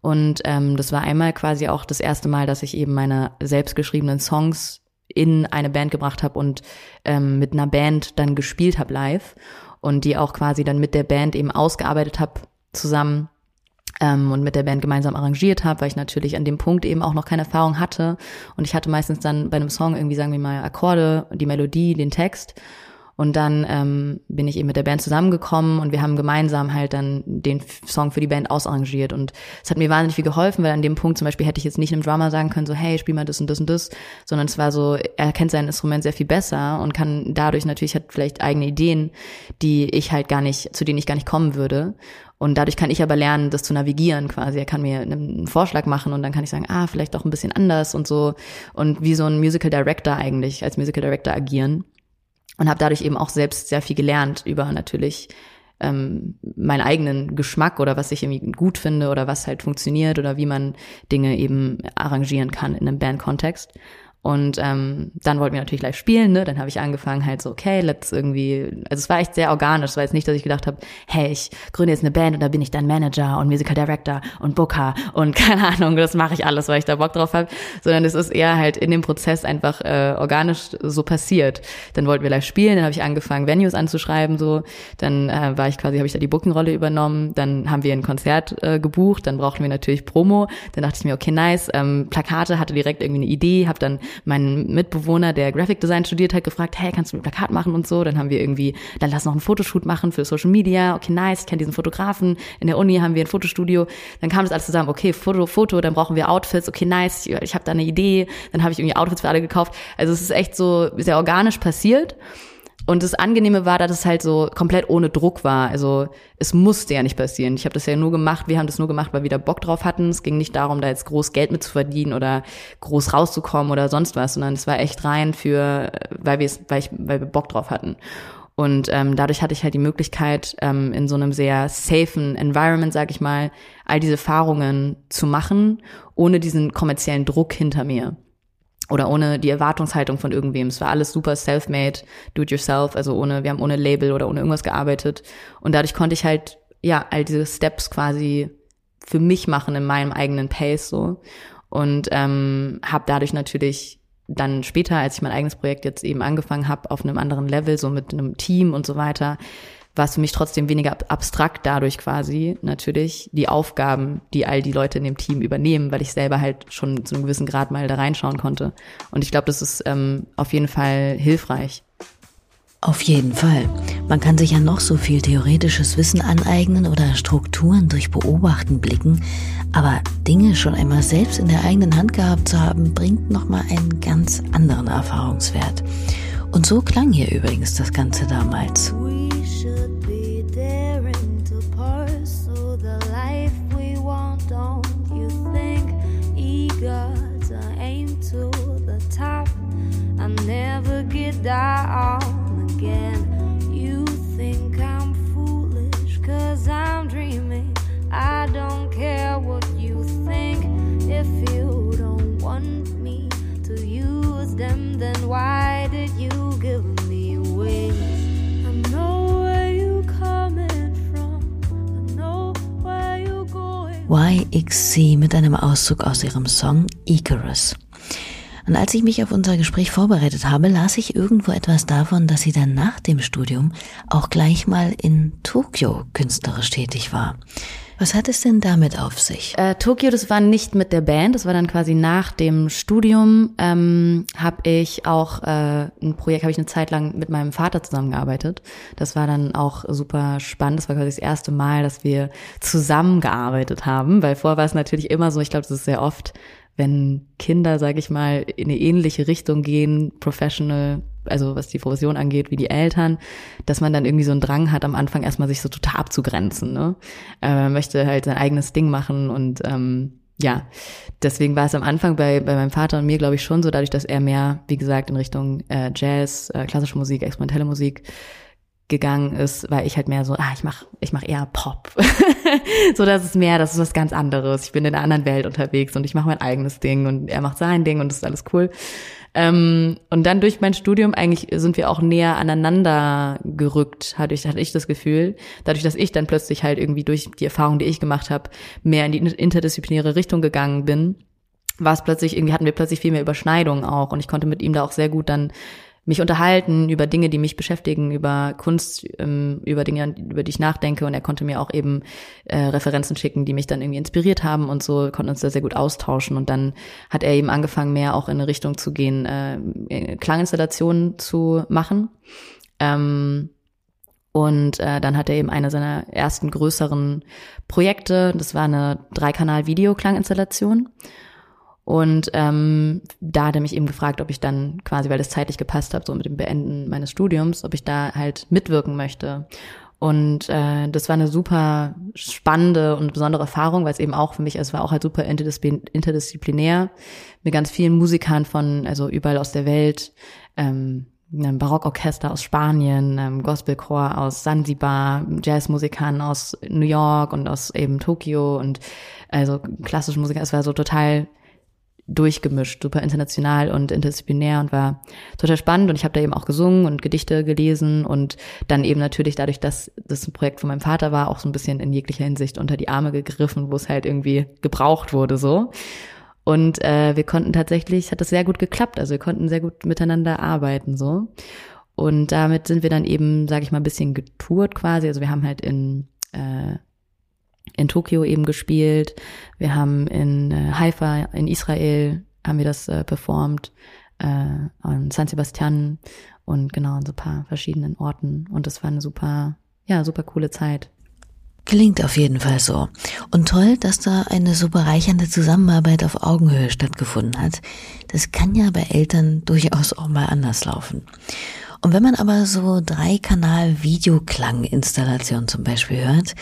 Und ähm, das war einmal quasi auch das erste Mal, dass ich eben meine selbstgeschriebenen Songs in eine Band gebracht habe und ähm, mit einer Band dann gespielt habe live und die auch quasi dann mit der Band eben ausgearbeitet habe zusammen ähm, und mit der Band gemeinsam arrangiert habe, weil ich natürlich an dem Punkt eben auch noch keine Erfahrung hatte. Und ich hatte meistens dann bei einem Song irgendwie, sagen wir mal, Akkorde, die Melodie, den Text. Und dann ähm, bin ich eben mit der Band zusammengekommen und wir haben gemeinsam halt dann den Song für die Band ausarrangiert. Und es hat mir wahnsinnig viel geholfen, weil an dem Punkt zum Beispiel hätte ich jetzt nicht einem Drummer sagen können, so hey, spiel mal das und das und das, sondern es war so, er kennt sein Instrument sehr viel besser und kann dadurch natürlich hat vielleicht eigene Ideen, die ich halt gar nicht, zu denen ich gar nicht kommen würde. Und dadurch kann ich aber lernen, das zu navigieren quasi. Er kann mir einen Vorschlag machen und dann kann ich sagen, ah, vielleicht doch ein bisschen anders und so. Und wie so ein Musical Director eigentlich, als Musical Director agieren. Und habe dadurch eben auch selbst sehr viel gelernt über natürlich ähm, meinen eigenen Geschmack oder was ich irgendwie gut finde oder was halt funktioniert oder wie man Dinge eben arrangieren kann in einem Bandkontext. Und ähm, dann wollten wir natürlich live spielen, ne? Dann habe ich angefangen halt so, okay, let's irgendwie, also es war echt sehr organisch. Es war jetzt nicht, dass ich gedacht habe, hey, ich gründe jetzt eine Band und da bin ich dann Manager und Musical Director und Booker und keine Ahnung, das mache ich alles, weil ich da Bock drauf habe. Sondern es ist eher halt in dem Prozess einfach äh, organisch so passiert. Dann wollten wir live spielen, dann habe ich angefangen, Venues anzuschreiben, so. Dann äh, war ich quasi, habe ich da die Booking-Rolle übernommen. Dann haben wir ein Konzert äh, gebucht, dann brauchten wir natürlich Promo. Dann dachte ich mir, okay, nice, ähm, Plakate, hatte direkt irgendwie eine Idee, habe dann mein Mitbewohner, der Graphic Design studiert hat, gefragt, hey, kannst du ein Plakat machen und so? Dann haben wir irgendwie, dann lass noch einen Fotoshoot machen für Social Media. Okay, nice, ich kenne diesen Fotografen. In der Uni haben wir ein Fotostudio. Dann kam das alles zusammen, okay, Foto, Foto, dann brauchen wir Outfits. Okay, nice, ich, ich habe da eine Idee. Dann habe ich irgendwie Outfits für alle gekauft. Also es ist echt so sehr organisch passiert. Und das Angenehme war, dass es halt so komplett ohne Druck war. Also es musste ja nicht passieren. Ich habe das ja nur gemacht, wir haben das nur gemacht, weil wir da Bock drauf hatten. Es ging nicht darum, da jetzt groß Geld mit zu verdienen oder groß rauszukommen oder sonst was, sondern es war echt rein für, weil wir es, weil ich, weil wir Bock drauf hatten. Und ähm, dadurch hatte ich halt die Möglichkeit, ähm, in so einem sehr safen Environment, sag ich mal, all diese Erfahrungen zu machen, ohne diesen kommerziellen Druck hinter mir oder ohne die Erwartungshaltung von irgendwem. Es war alles super self-made, do it yourself, also ohne, wir haben ohne Label oder ohne irgendwas gearbeitet. Und dadurch konnte ich halt, ja, all diese Steps quasi für mich machen in meinem eigenen Pace so. Und ähm, habe dadurch natürlich dann später, als ich mein eigenes Projekt jetzt eben angefangen habe, auf einem anderen Level, so mit einem Team und so weiter, war es für mich trotzdem weniger abstrakt dadurch quasi natürlich die Aufgaben, die all die Leute in dem Team übernehmen, weil ich selber halt schon zu einem gewissen Grad mal da reinschauen konnte. Und ich glaube, das ist ähm, auf jeden Fall hilfreich. Auf jeden Fall. Man kann sich ja noch so viel theoretisches Wissen aneignen oder Strukturen durch Beobachten blicken, aber Dinge schon einmal selbst in der eigenen Hand gehabt zu haben, bringt nochmal einen ganz anderen Erfahrungswert. Und so klang hier übrigens das Ganze damals. YXC mit einem Auszug aus ihrem Song Icarus. Und als ich mich auf unser Gespräch vorbereitet habe, las ich irgendwo etwas davon, dass sie dann nach dem Studium auch gleich mal in Tokio künstlerisch tätig war. Was hat es denn damit auf sich? Äh, Tokio, das war nicht mit der Band, das war dann quasi nach dem Studium. Ähm, habe ich auch äh, ein Projekt, habe ich eine Zeit lang mit meinem Vater zusammengearbeitet. Das war dann auch super spannend. Das war quasi das erste Mal, dass wir zusammengearbeitet haben, weil vorher war es natürlich immer so. Ich glaube, das ist sehr oft wenn Kinder, sage ich mal, in eine ähnliche Richtung gehen, professional, also was die Profession angeht, wie die Eltern, dass man dann irgendwie so einen Drang hat, am Anfang erstmal sich so total abzugrenzen. Ne? Äh, man möchte halt sein eigenes Ding machen und ähm, ja, deswegen war es am Anfang bei, bei meinem Vater und mir, glaube ich, schon so, dadurch, dass er mehr, wie gesagt, in Richtung äh, Jazz, äh, klassische Musik, experimentelle Musik gegangen ist, weil ich halt mehr so, ah, ich mach, ich mach eher Pop. so, das ist mehr, das ist was ganz anderes. Ich bin in einer anderen Welt unterwegs und ich mache mein eigenes Ding und er macht sein Ding und das ist alles cool. Ähm, und dann durch mein Studium eigentlich sind wir auch näher aneinander gerückt, hatte ich, hatte ich das Gefühl. Dadurch, dass ich dann plötzlich halt irgendwie durch die Erfahrung, die ich gemacht habe, mehr in die interdisziplinäre Richtung gegangen bin, war es plötzlich, irgendwie hatten wir plötzlich viel mehr Überschneidungen auch und ich konnte mit ihm da auch sehr gut dann mich unterhalten über Dinge, die mich beschäftigen, über Kunst, ähm, über Dinge, über die ich nachdenke. Und er konnte mir auch eben äh, Referenzen schicken, die mich dann irgendwie inspiriert haben und so konnten uns da sehr gut austauschen. Und dann hat er eben angefangen, mehr auch in eine Richtung zu gehen, äh, Klanginstallationen zu machen. Ähm, und äh, dann hat er eben eine seiner ersten größeren Projekte, das war eine Dreikanal-Videoklanginstallation. Und ähm, da hat er mich eben gefragt, ob ich dann quasi, weil das zeitlich gepasst hat, so mit dem Beenden meines Studiums, ob ich da halt mitwirken möchte. Und äh, das war eine super spannende und besondere Erfahrung, weil es eben auch für mich, es war auch halt super interdisziplinär, mit ganz vielen Musikern von, also überall aus der Welt, ähm, einem Barockorchester aus Spanien, einem Gospelchor aus Sansibar, Jazzmusikern aus New York und aus eben Tokio und also klassische Musiker. Es war so total durchgemischt, super international und interdisziplinär und war total spannend und ich habe da eben auch gesungen und Gedichte gelesen und dann eben natürlich dadurch, dass das ein Projekt von meinem Vater war, auch so ein bisschen in jeglicher Hinsicht unter die Arme gegriffen, wo es halt irgendwie gebraucht wurde so. Und äh, wir konnten tatsächlich, hat das sehr gut geklappt, also wir konnten sehr gut miteinander arbeiten so. Und damit sind wir dann eben, sage ich mal, ein bisschen getourt quasi. Also wir haben halt in äh, in Tokio eben gespielt. Wir haben in äh, Haifa, in Israel, haben wir das äh, performt, äh, an San Sebastian und genau an so paar verschiedenen Orten. Und das war eine super, ja, super coole Zeit. Klingt auf jeden Fall so. Und toll, dass da eine so bereichernde Zusammenarbeit auf Augenhöhe stattgefunden hat. Das kann ja bei Eltern durchaus auch mal anders laufen. Und wenn man aber so Drei-Kanal-Videoklang-Installation zum Beispiel hört,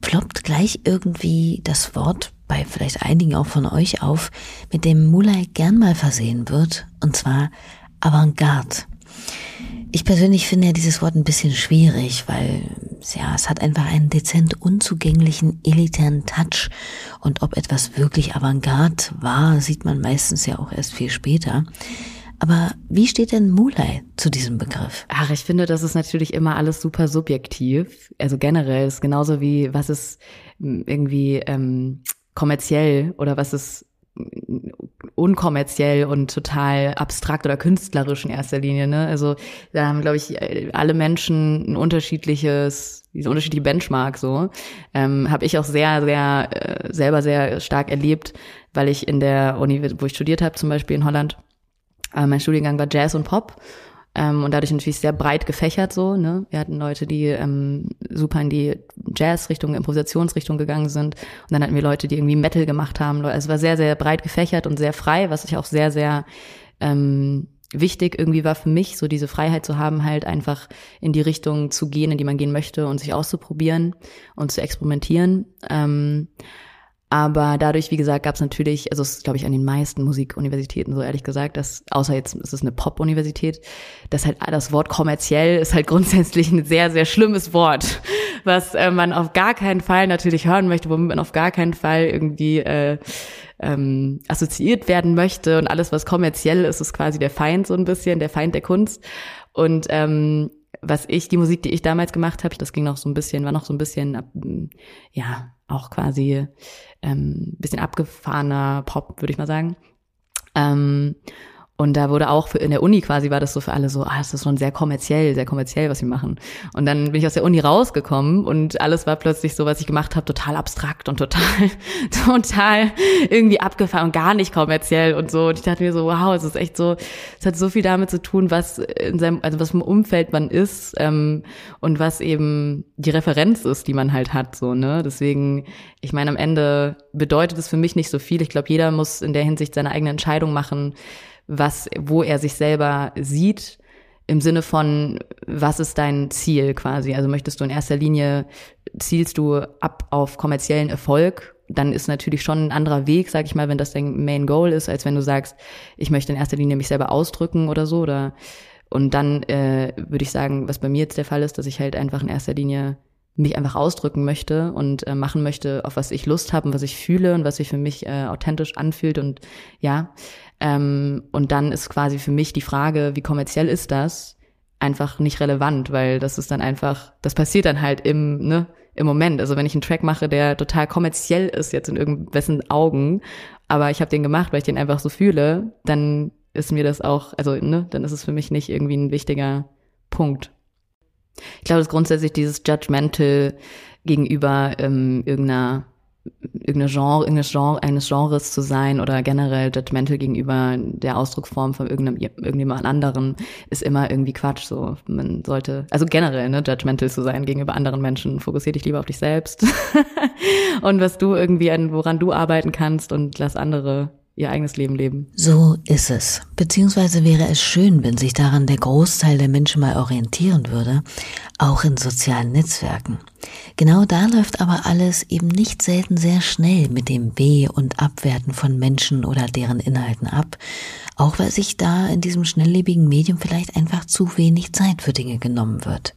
ploppt gleich irgendwie das Wort bei vielleicht einigen auch von euch auf, mit dem Mulai gern mal versehen wird, und zwar Avantgarde. Ich persönlich finde ja dieses Wort ein bisschen schwierig, weil ja, es hat einfach einen dezent unzugänglichen, elitären Touch. Und ob etwas wirklich Avantgarde war, sieht man meistens ja auch erst viel später. Aber wie steht denn Mulai zu diesem Begriff? Ach, ich finde, das ist natürlich immer alles super subjektiv. Also generell ist genauso wie, was ist irgendwie ähm, kommerziell oder was ist unkommerziell und total abstrakt oder künstlerisch in erster Linie. Ne? Also da haben, glaube ich, alle Menschen ein unterschiedliches, diese unterschiedliche Benchmark so. Ähm, Habe ich auch sehr, sehr äh, selber sehr stark erlebt, weil ich in der Uni, wo ich studiert habe, zum Beispiel in Holland, äh, mein Studiengang war Jazz und Pop. Ähm, und dadurch natürlich sehr breit gefächert so. Ne? Wir hatten Leute, die ähm, super in die Jazz-Richtung, Improvisationsrichtung gegangen sind. Und dann hatten wir Leute, die irgendwie Metal gemacht haben. Also es war sehr, sehr breit gefächert und sehr frei, was ich auch sehr, sehr ähm, wichtig irgendwie war für mich, so diese Freiheit zu haben, halt einfach in die Richtung zu gehen, in die man gehen möchte und sich auszuprobieren und zu experimentieren. Ähm, aber dadurch, wie gesagt, gab es natürlich, also es ist, glaube ich, an den meisten Musikuniversitäten so ehrlich gesagt, dass, außer jetzt ist es eine Pop-Universität, dass halt das Wort kommerziell ist halt grundsätzlich ein sehr, sehr schlimmes Wort, was äh, man auf gar keinen Fall natürlich hören möchte, womit man auf gar keinen Fall irgendwie äh, ähm, assoziiert werden möchte. Und alles, was kommerziell ist, ist quasi der Feind so ein bisschen, der Feind der Kunst. Und ähm, was ich, die Musik, die ich damals gemacht habe, das ging noch so ein bisschen, war noch so ein bisschen, ja, auch quasi ähm, bisschen abgefahrener Pop, würde ich mal sagen. Ähm, und da wurde auch für, in der Uni quasi war das so für alle so, ah, das ist schon sehr kommerziell, sehr kommerziell, was sie machen. Und dann bin ich aus der Uni rausgekommen und alles war plötzlich so, was ich gemacht habe, total abstrakt und total, total irgendwie abgefahren und gar nicht kommerziell und so. Und ich dachte mir so, wow, es ist echt so, es hat so viel damit zu tun, was in seinem, also was im Umfeld man ist ähm, und was eben die Referenz ist, die man halt hat, so, ne. Deswegen, ich meine, am Ende bedeutet es für mich nicht so viel. Ich glaube, jeder muss in der Hinsicht seine eigene Entscheidung machen was, wo er sich selber sieht, im Sinne von, was ist dein Ziel quasi? Also möchtest du in erster Linie, zielst du ab auf kommerziellen Erfolg? Dann ist natürlich schon ein anderer Weg, sag ich mal, wenn das dein Main Goal ist, als wenn du sagst, ich möchte in erster Linie mich selber ausdrücken oder so. Oder und dann äh, würde ich sagen, was bei mir jetzt der Fall ist, dass ich halt einfach in erster Linie mich einfach ausdrücken möchte und äh, machen möchte, auf was ich Lust habe und was ich fühle und was sich für mich äh, authentisch anfühlt und ja. Ähm, und dann ist quasi für mich die Frage, wie kommerziell ist das, einfach nicht relevant, weil das ist dann einfach, das passiert dann halt im, ne, im Moment. Also wenn ich einen Track mache, der total kommerziell ist jetzt in irgendwessen Augen, aber ich habe den gemacht, weil ich den einfach so fühle, dann ist mir das auch, also ne, dann ist es für mich nicht irgendwie ein wichtiger Punkt. Ich glaube, dass grundsätzlich dieses Judgmental gegenüber ähm, irgendeiner irgendeine Genre, irgendeines Genre, eines Genres zu sein oder generell judgmental gegenüber der Ausdrucksform von irgendeinem, irgendjemand anderen ist immer irgendwie Quatsch, so. Man sollte, also generell, ne, judgmental zu sein gegenüber anderen Menschen. Fokussier dich lieber auf dich selbst und was du irgendwie an, woran du arbeiten kannst und lass andere ihr eigenes Leben leben. So ist es. Beziehungsweise wäre es schön, wenn sich daran der Großteil der Menschen mal orientieren würde, auch in sozialen Netzwerken. Genau da läuft aber alles eben nicht selten sehr schnell mit dem Weh und Abwerten von Menschen oder deren Inhalten ab, auch weil sich da in diesem schnelllebigen Medium vielleicht einfach zu wenig Zeit für Dinge genommen wird.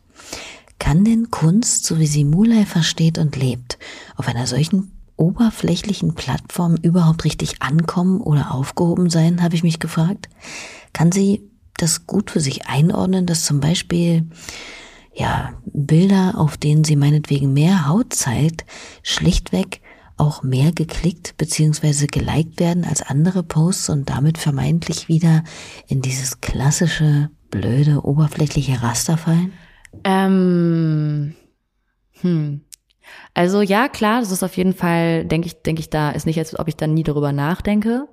Kann denn Kunst, so wie sie Mulay versteht und lebt, auf einer solchen oberflächlichen Plattformen überhaupt richtig ankommen oder aufgehoben sein, habe ich mich gefragt. Kann sie das gut für sich einordnen, dass zum Beispiel ja Bilder, auf denen sie meinetwegen mehr Haut zeigt, schlichtweg auch mehr geklickt bzw. geliked werden als andere Posts und damit vermeintlich wieder in dieses klassische, blöde, oberflächliche Raster fallen? Ähm, hm. Also ja, klar, das ist auf jeden Fall, denke ich, denke ich, da ist nicht, als ob ich dann nie darüber nachdenke.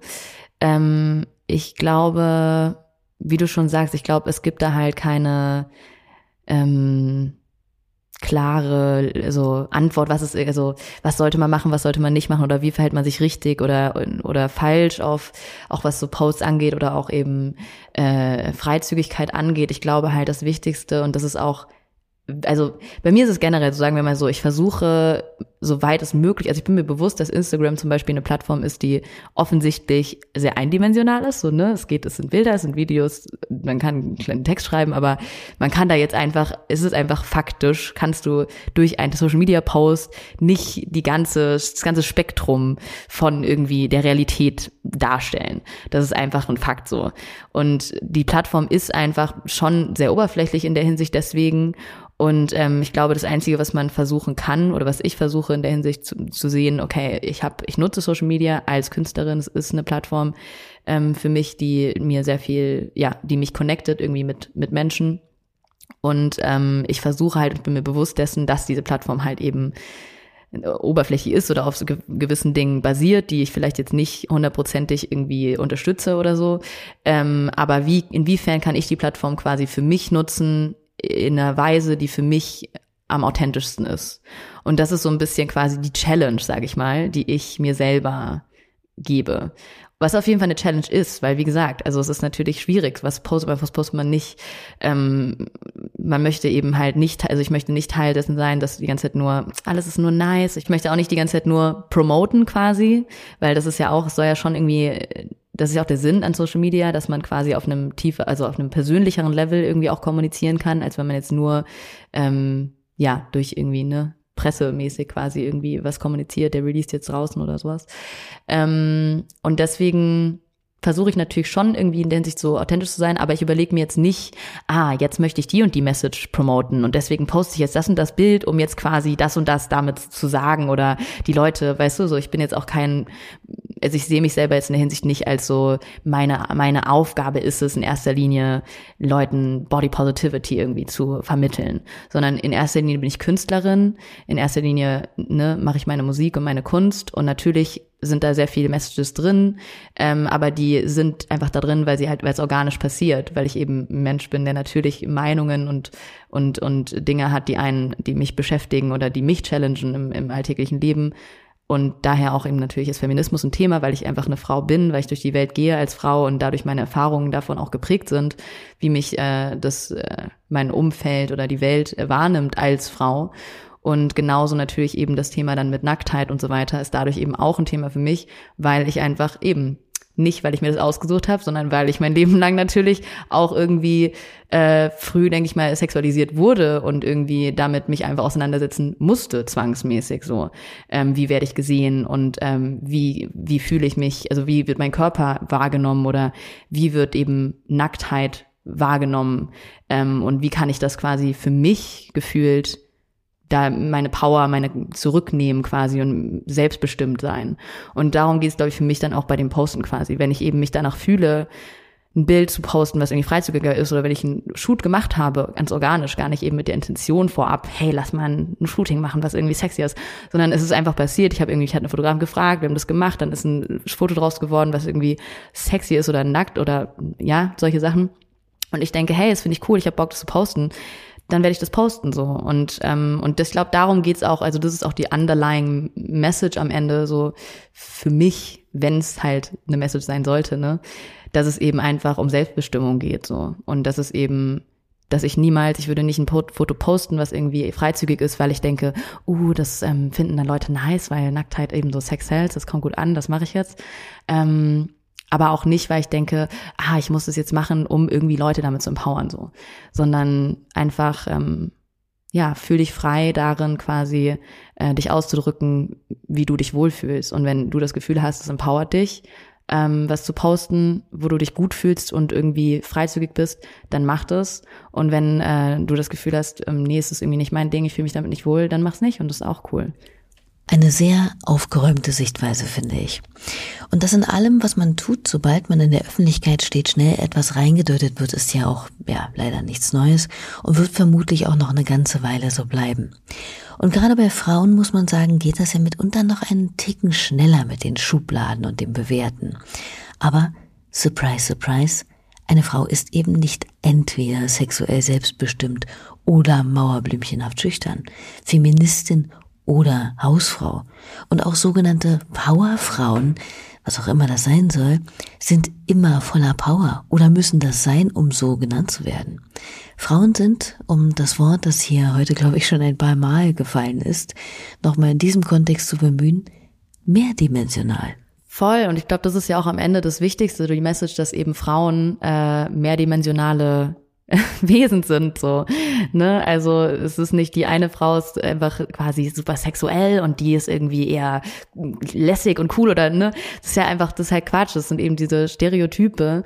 Ähm, ich glaube, wie du schon sagst, ich glaube, es gibt da halt keine ähm, klare also Antwort, was ist also was sollte man machen, was sollte man nicht machen oder wie verhält man sich richtig oder oder falsch auf auch was so Posts angeht oder auch eben äh, Freizügigkeit angeht. Ich glaube halt das Wichtigste und das ist auch also bei mir ist es generell, so sagen wir mal so, ich versuche, soweit es möglich, also ich bin mir bewusst, dass Instagram zum Beispiel eine Plattform ist, die offensichtlich sehr eindimensional ist, so, ne, es geht, es sind Bilder, es sind Videos, man kann einen kleinen Text schreiben, aber man kann da jetzt einfach, es ist einfach faktisch, kannst du durch einen Social Media Post nicht die ganze, das ganze Spektrum von irgendwie der Realität darstellen. Das ist einfach ein Fakt so. Und die Plattform ist einfach schon sehr oberflächlich in der Hinsicht deswegen und ähm, ich glaube, das Einzige, was man versuchen kann oder was ich versuche in der Hinsicht zu, zu sehen, okay, ich habe, ich nutze Social Media als Künstlerin, es ist eine Plattform ähm, für mich, die mir sehr viel, ja, die mich connectet irgendwie mit mit Menschen. Und ähm, ich versuche halt, ich bin mir bewusst dessen, dass diese Plattform halt eben äh, oberflächlich ist oder auf so gewissen Dingen basiert, die ich vielleicht jetzt nicht hundertprozentig irgendwie unterstütze oder so. Ähm, aber wie, inwiefern kann ich die Plattform quasi für mich nutzen, in einer Weise, die für mich am authentischsten ist. Und das ist so ein bisschen quasi die Challenge, sage ich mal, die ich mir selber gebe. Was auf jeden Fall eine Challenge ist, weil wie gesagt, also es ist natürlich schwierig, was postet man, was postet man nicht. Ähm, man möchte eben halt nicht, also ich möchte nicht Teil dessen sein, dass die ganze Zeit nur, alles ist nur nice. Ich möchte auch nicht die ganze Zeit nur promoten quasi, weil das ist ja auch, soll ja schon irgendwie das ist ja auch der Sinn an Social Media, dass man quasi auf einem tiefer, also auf einem persönlicheren Level irgendwie auch kommunizieren kann, als wenn man jetzt nur ähm, ja durch irgendwie ne pressemäßig quasi irgendwie was kommuniziert, der released jetzt draußen oder sowas. Ähm, und deswegen versuche ich natürlich schon irgendwie in der Hinsicht so authentisch zu sein, aber ich überlege mir jetzt nicht, ah, jetzt möchte ich die und die Message promoten und deswegen poste ich jetzt das und das Bild, um jetzt quasi das und das damit zu sagen oder die Leute, weißt du, so ich bin jetzt auch kein also ich sehe mich selber jetzt in der Hinsicht nicht als so, meine, meine Aufgabe ist es in erster Linie, Leuten Body Positivity irgendwie zu vermitteln, sondern in erster Linie bin ich Künstlerin, in erster Linie ne, mache ich meine Musik und meine Kunst und natürlich sind da sehr viele Messages drin, ähm, aber die sind einfach da drin, weil sie halt, weil es organisch passiert, weil ich eben ein Mensch bin, der natürlich Meinungen und und und Dinge hat, die einen, die mich beschäftigen oder die mich challengen im, im alltäglichen Leben und daher auch eben natürlich ist Feminismus ein Thema, weil ich einfach eine Frau bin, weil ich durch die Welt gehe als Frau und dadurch meine Erfahrungen davon auch geprägt sind, wie mich äh, das äh, mein Umfeld oder die Welt äh, wahrnimmt als Frau. Und genauso natürlich eben das Thema dann mit Nacktheit und so weiter ist dadurch eben auch ein Thema für mich, weil ich einfach eben nicht, weil ich mir das ausgesucht habe, sondern weil ich mein Leben lang natürlich auch irgendwie äh, früh, denke ich mal, sexualisiert wurde und irgendwie damit mich einfach auseinandersetzen musste, zwangsmäßig so. Ähm, wie werde ich gesehen und ähm, wie, wie fühle ich mich, also wie wird mein Körper wahrgenommen oder wie wird eben Nacktheit wahrgenommen ähm, und wie kann ich das quasi für mich gefühlt da meine Power, meine zurücknehmen quasi und selbstbestimmt sein. Und darum geht es, glaube ich, für mich dann auch bei dem Posten quasi. Wenn ich eben mich danach fühle, ein Bild zu posten, was irgendwie freizügiger ist, oder wenn ich einen Shoot gemacht habe, ganz organisch, gar nicht eben mit der Intention vorab, hey, lass mal ein, Shooting machen, was irgendwie sexy ist, sondern es ist einfach passiert. Ich habe irgendwie, ich hatte einen Fotografen gefragt, wir haben das gemacht, dann ist ein Foto draus geworden, was irgendwie sexy ist oder nackt oder ja, solche Sachen. Und ich denke, hey, das finde ich cool, ich habe Bock, das zu posten dann werde ich das posten so. Und, ähm, und das, glaube, darum geht's auch, also das ist auch die underlying Message am Ende, so für mich, wenn es halt eine Message sein sollte, ne, dass es eben einfach um Selbstbestimmung geht so. Und dass es eben dass ich niemals, ich würde nicht ein Foto posten, was irgendwie freizügig ist, weil ich denke, uh, das ähm, finden dann Leute nice, weil Nacktheit eben so Sex sells, das kommt gut an, das mache ich jetzt. Ähm, aber auch nicht, weil ich denke, ah, ich muss das jetzt machen, um irgendwie Leute damit zu empowern, so, sondern einfach, ähm, ja, fühl dich frei darin, quasi äh, dich auszudrücken, wie du dich wohlfühlst. Und wenn du das Gefühl hast, es empowert dich, ähm, was zu posten, wo du dich gut fühlst und irgendwie freizügig bist, dann mach das. Und wenn äh, du das Gefühl hast, ähm, nee, es ist irgendwie nicht mein Ding, ich fühle mich damit nicht wohl, dann mach's nicht und das ist auch cool. Eine sehr aufgeräumte Sichtweise, finde ich. Und das in allem, was man tut, sobald man in der Öffentlichkeit steht, schnell etwas reingedeutet wird, ist ja auch, ja, leider nichts Neues und wird vermutlich auch noch eine ganze Weile so bleiben. Und gerade bei Frauen muss man sagen, geht das ja mitunter noch einen Ticken schneller mit den Schubladen und dem Bewerten. Aber, surprise, surprise, eine Frau ist eben nicht entweder sexuell selbstbestimmt oder mauerblümchenhaft schüchtern, Feministin oder Hausfrau. Und auch sogenannte Powerfrauen, was auch immer das sein soll, sind immer voller Power oder müssen das sein, um so genannt zu werden. Frauen sind, um das Wort, das hier heute, glaube ich, schon ein paar Mal gefallen ist, nochmal in diesem Kontext zu bemühen, mehrdimensional. Voll. Und ich glaube, das ist ja auch am Ende das Wichtigste, die Message, dass eben Frauen äh, mehrdimensionale Wesen sind so, ne? Also es ist nicht die eine Frau ist einfach quasi super sexuell und die ist irgendwie eher lässig und cool oder ne? Das ist ja einfach das ist halt Quatsch. Das sind eben diese Stereotype,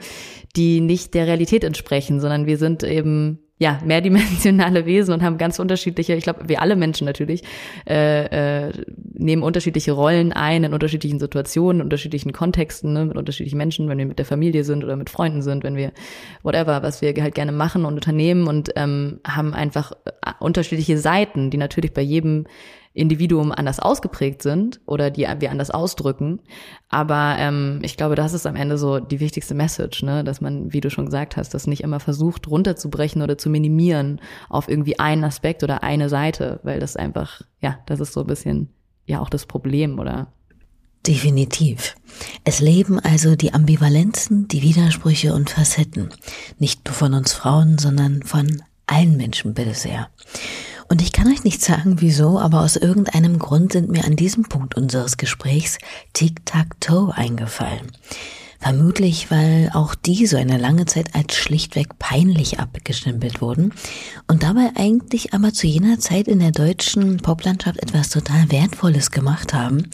die nicht der Realität entsprechen, sondern wir sind eben ja, mehrdimensionale Wesen und haben ganz unterschiedliche, ich glaube, wir alle Menschen natürlich, äh, äh, nehmen unterschiedliche Rollen ein in unterschiedlichen Situationen, in unterschiedlichen Kontexten, ne, mit unterschiedlichen Menschen, wenn wir mit der Familie sind oder mit Freunden sind, wenn wir whatever, was wir halt gerne machen und unternehmen und ähm, haben einfach äh, unterschiedliche Seiten, die natürlich bei jedem Individuum anders ausgeprägt sind oder die wir anders ausdrücken. Aber ähm, ich glaube, das ist am Ende so die wichtigste Message, ne? dass man, wie du schon gesagt hast, das nicht immer versucht runterzubrechen oder zu minimieren auf irgendwie einen Aspekt oder eine Seite, weil das einfach, ja, das ist so ein bisschen ja auch das Problem oder Definitiv. Es leben also die Ambivalenzen, die Widersprüche und Facetten. Nicht nur von uns Frauen, sondern von allen Menschen bitte sehr. Und ich kann euch nicht sagen, wieso, aber aus irgendeinem Grund sind mir an diesem Punkt unseres Gesprächs Tic-Tac-Toe eingefallen. Vermutlich, weil auch die so eine lange Zeit als schlichtweg peinlich abgestempelt wurden und dabei eigentlich aber zu jener Zeit in der deutschen Poplandschaft etwas total Wertvolles gemacht haben,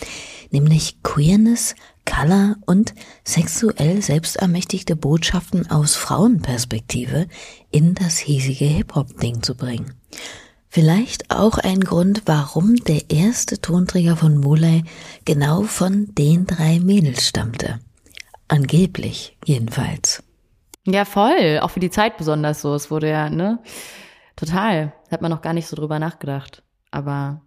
nämlich Queerness, Color und sexuell selbstermächtigte Botschaften aus Frauenperspektive in das hiesige Hip-Hop-Ding zu bringen. Vielleicht auch ein Grund, warum der erste Tonträger von Muley genau von den drei Mädels stammte. Angeblich, jedenfalls. Ja, voll. Auch für die Zeit besonders so. Es wurde ja, ne? Total. Hat man noch gar nicht so drüber nachgedacht. Aber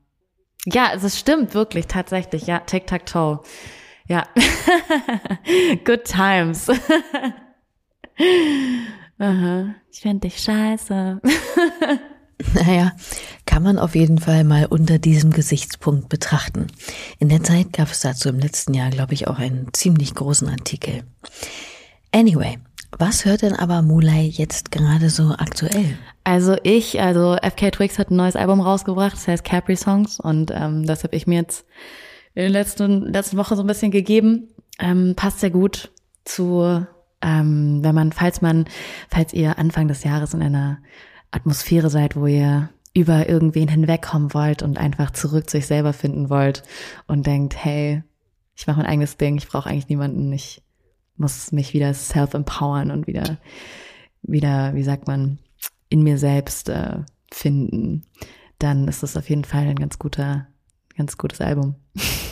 ja, es stimmt wirklich, tatsächlich. Ja, Tic-Tac-Toe. Ja. Good times. Aha. Ich find dich scheiße. Naja, kann man auf jeden Fall mal unter diesem Gesichtspunkt betrachten. In der Zeit gab es dazu im letzten Jahr, glaube ich, auch einen ziemlich großen Artikel. Anyway, was hört denn aber Mulai jetzt gerade so aktuell? Also ich, also FK Twix hat ein neues Album rausgebracht, das heißt Capri Songs und ähm, das habe ich mir jetzt in der letzten, letzten Woche so ein bisschen gegeben. Ähm, passt sehr gut zu, ähm, wenn man, falls man, falls ihr Anfang des Jahres in einer Atmosphäre seid, wo ihr über irgendwen hinwegkommen wollt und einfach zurück zu euch selber finden wollt und denkt, hey, ich mache mein eigenes Ding, ich brauche eigentlich niemanden, ich muss mich wieder self-empowern und wieder, wieder, wie sagt man, in mir selbst äh, finden, dann ist das auf jeden Fall ein ganz guter, ganz gutes Album.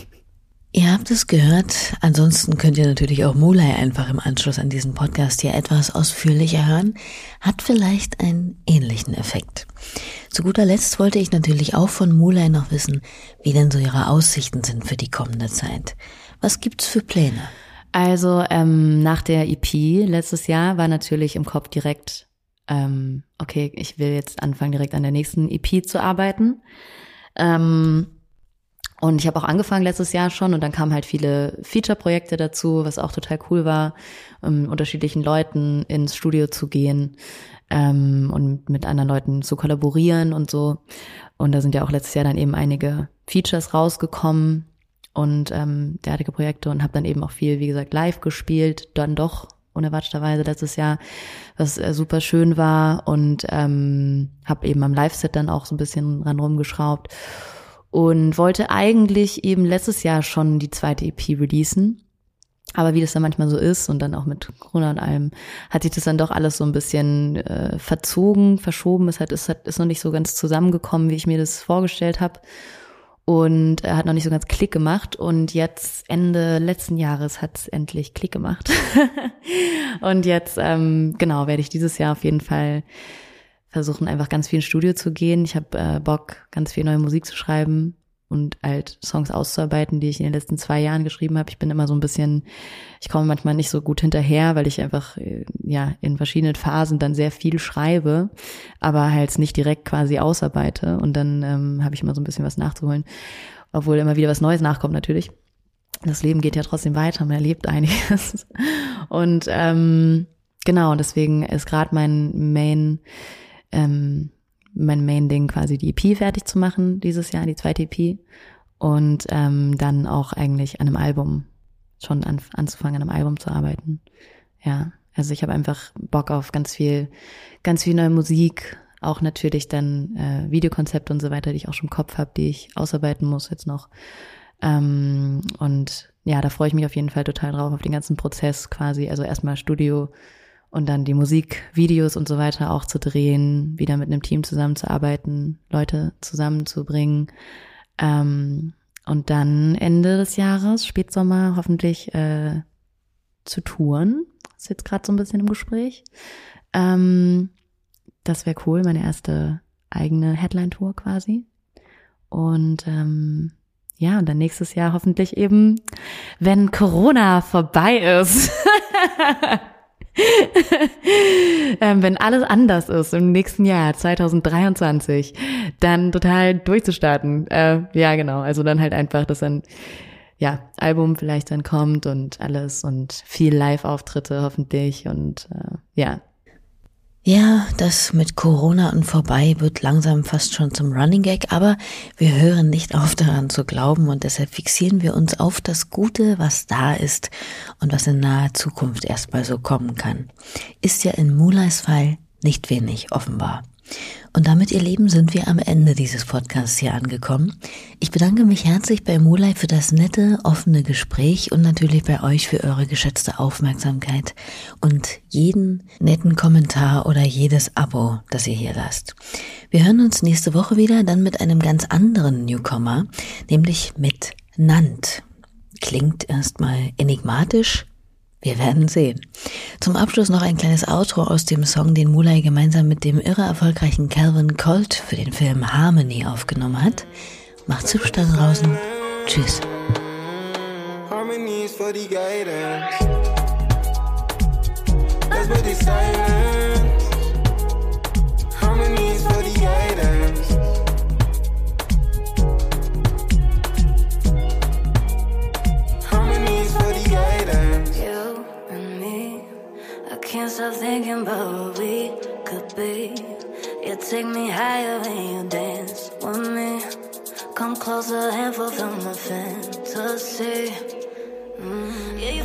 Ihr habt es gehört. Ansonsten könnt ihr natürlich auch Mulai einfach im Anschluss an diesen Podcast hier etwas ausführlicher hören. Hat vielleicht einen ähnlichen Effekt. Zu guter Letzt wollte ich natürlich auch von Mulai noch wissen, wie denn so ihre Aussichten sind für die kommende Zeit. Was gibt's für Pläne? Also ähm, nach der EP letztes Jahr war natürlich im Kopf direkt, ähm, okay, ich will jetzt anfangen direkt an der nächsten EP zu arbeiten. Ähm, und ich habe auch angefangen letztes Jahr schon und dann kamen halt viele Feature-Projekte dazu, was auch total cool war, um ähm, unterschiedlichen Leuten ins Studio zu gehen ähm, und mit anderen Leuten zu kollaborieren und so. Und da sind ja auch letztes Jahr dann eben einige Features rausgekommen und ähm, derartige Projekte und habe dann eben auch viel, wie gesagt, live gespielt, dann doch unerwarteterweise letztes Jahr, was äh, super schön war und ähm, habe eben am Live-Set dann auch so ein bisschen ran rumgeschraubt und wollte eigentlich eben letztes Jahr schon die zweite EP releasen. Aber wie das dann manchmal so ist und dann auch mit Corona und allem, hat sich das dann doch alles so ein bisschen äh, verzogen, verschoben. Es hat, es hat, ist noch nicht so ganz zusammengekommen, wie ich mir das vorgestellt habe. Und er hat noch nicht so ganz Klick gemacht. Und jetzt, Ende letzten Jahres, hat es endlich Klick gemacht. und jetzt, ähm, genau, werde ich dieses Jahr auf jeden Fall versuchen einfach ganz viel ins Studio zu gehen. Ich habe äh, Bock, ganz viel neue Musik zu schreiben und halt Songs auszuarbeiten, die ich in den letzten zwei Jahren geschrieben habe. Ich bin immer so ein bisschen, ich komme manchmal nicht so gut hinterher, weil ich einfach äh, ja in verschiedenen Phasen dann sehr viel schreibe, aber halt nicht direkt quasi ausarbeite und dann ähm, habe ich immer so ein bisschen was nachzuholen, obwohl immer wieder was Neues nachkommt natürlich. das Leben geht ja trotzdem weiter, man erlebt einiges. Und ähm, genau, deswegen ist gerade mein Main, ähm, mein Main-Ding quasi die EP fertig zu machen dieses Jahr, die zweite EP. Und ähm, dann auch eigentlich an einem Album, schon an, anzufangen, an einem Album zu arbeiten. Ja, also ich habe einfach Bock auf ganz viel, ganz viel neue Musik, auch natürlich dann äh, Videokonzepte und so weiter, die ich auch schon im Kopf habe, die ich ausarbeiten muss jetzt noch. Ähm, und ja, da freue ich mich auf jeden Fall total drauf, auf den ganzen Prozess quasi. Also erstmal Studio und dann die Musikvideos und so weiter auch zu drehen, wieder mit einem Team zusammenzuarbeiten, Leute zusammenzubringen. Ähm, und dann Ende des Jahres, Spätsommer, hoffentlich äh, zu touren. Ist jetzt gerade so ein bisschen im Gespräch. Ähm, das wäre cool, meine erste eigene Headline-Tour quasi. Und ähm, ja, und dann nächstes Jahr hoffentlich eben, wenn Corona vorbei ist. ähm, wenn alles anders ist im nächsten Jahr, 2023, dann total durchzustarten. Äh, ja, genau. Also dann halt einfach, dass dann ja Album vielleicht dann kommt und alles und viel Live-Auftritte hoffentlich und äh, ja, ja, das mit Corona und vorbei wird langsam fast schon zum Running Gag, aber wir hören nicht auf daran zu glauben und deshalb fixieren wir uns auf das Gute, was da ist und was in naher Zukunft erstmal so kommen kann. Ist ja in Mulais Fall nicht wenig offenbar. Und damit, ihr Lieben, sind wir am Ende dieses Podcasts hier angekommen. Ich bedanke mich herzlich bei Mulai für das nette, offene Gespräch und natürlich bei euch für eure geschätzte Aufmerksamkeit und jeden netten Kommentar oder jedes Abo, das ihr hier lasst. Wir hören uns nächste Woche wieder, dann mit einem ganz anderen Newcomer, nämlich mit Nant. Klingt erstmal enigmatisch, wir werden sehen. Zum Abschluss noch ein kleines Outro aus dem Song, den Mulai gemeinsam mit dem irre erfolgreichen Calvin Colt für den Film Harmony aufgenommen hat. Macht's hübsch da draußen. Tschüss. Harmonies for the guidance. That's what they silence. Can't stop thinking about what we could be. You take me higher when you dance with me. Come closer and fulfill my fantasy. Mm. Yeah, you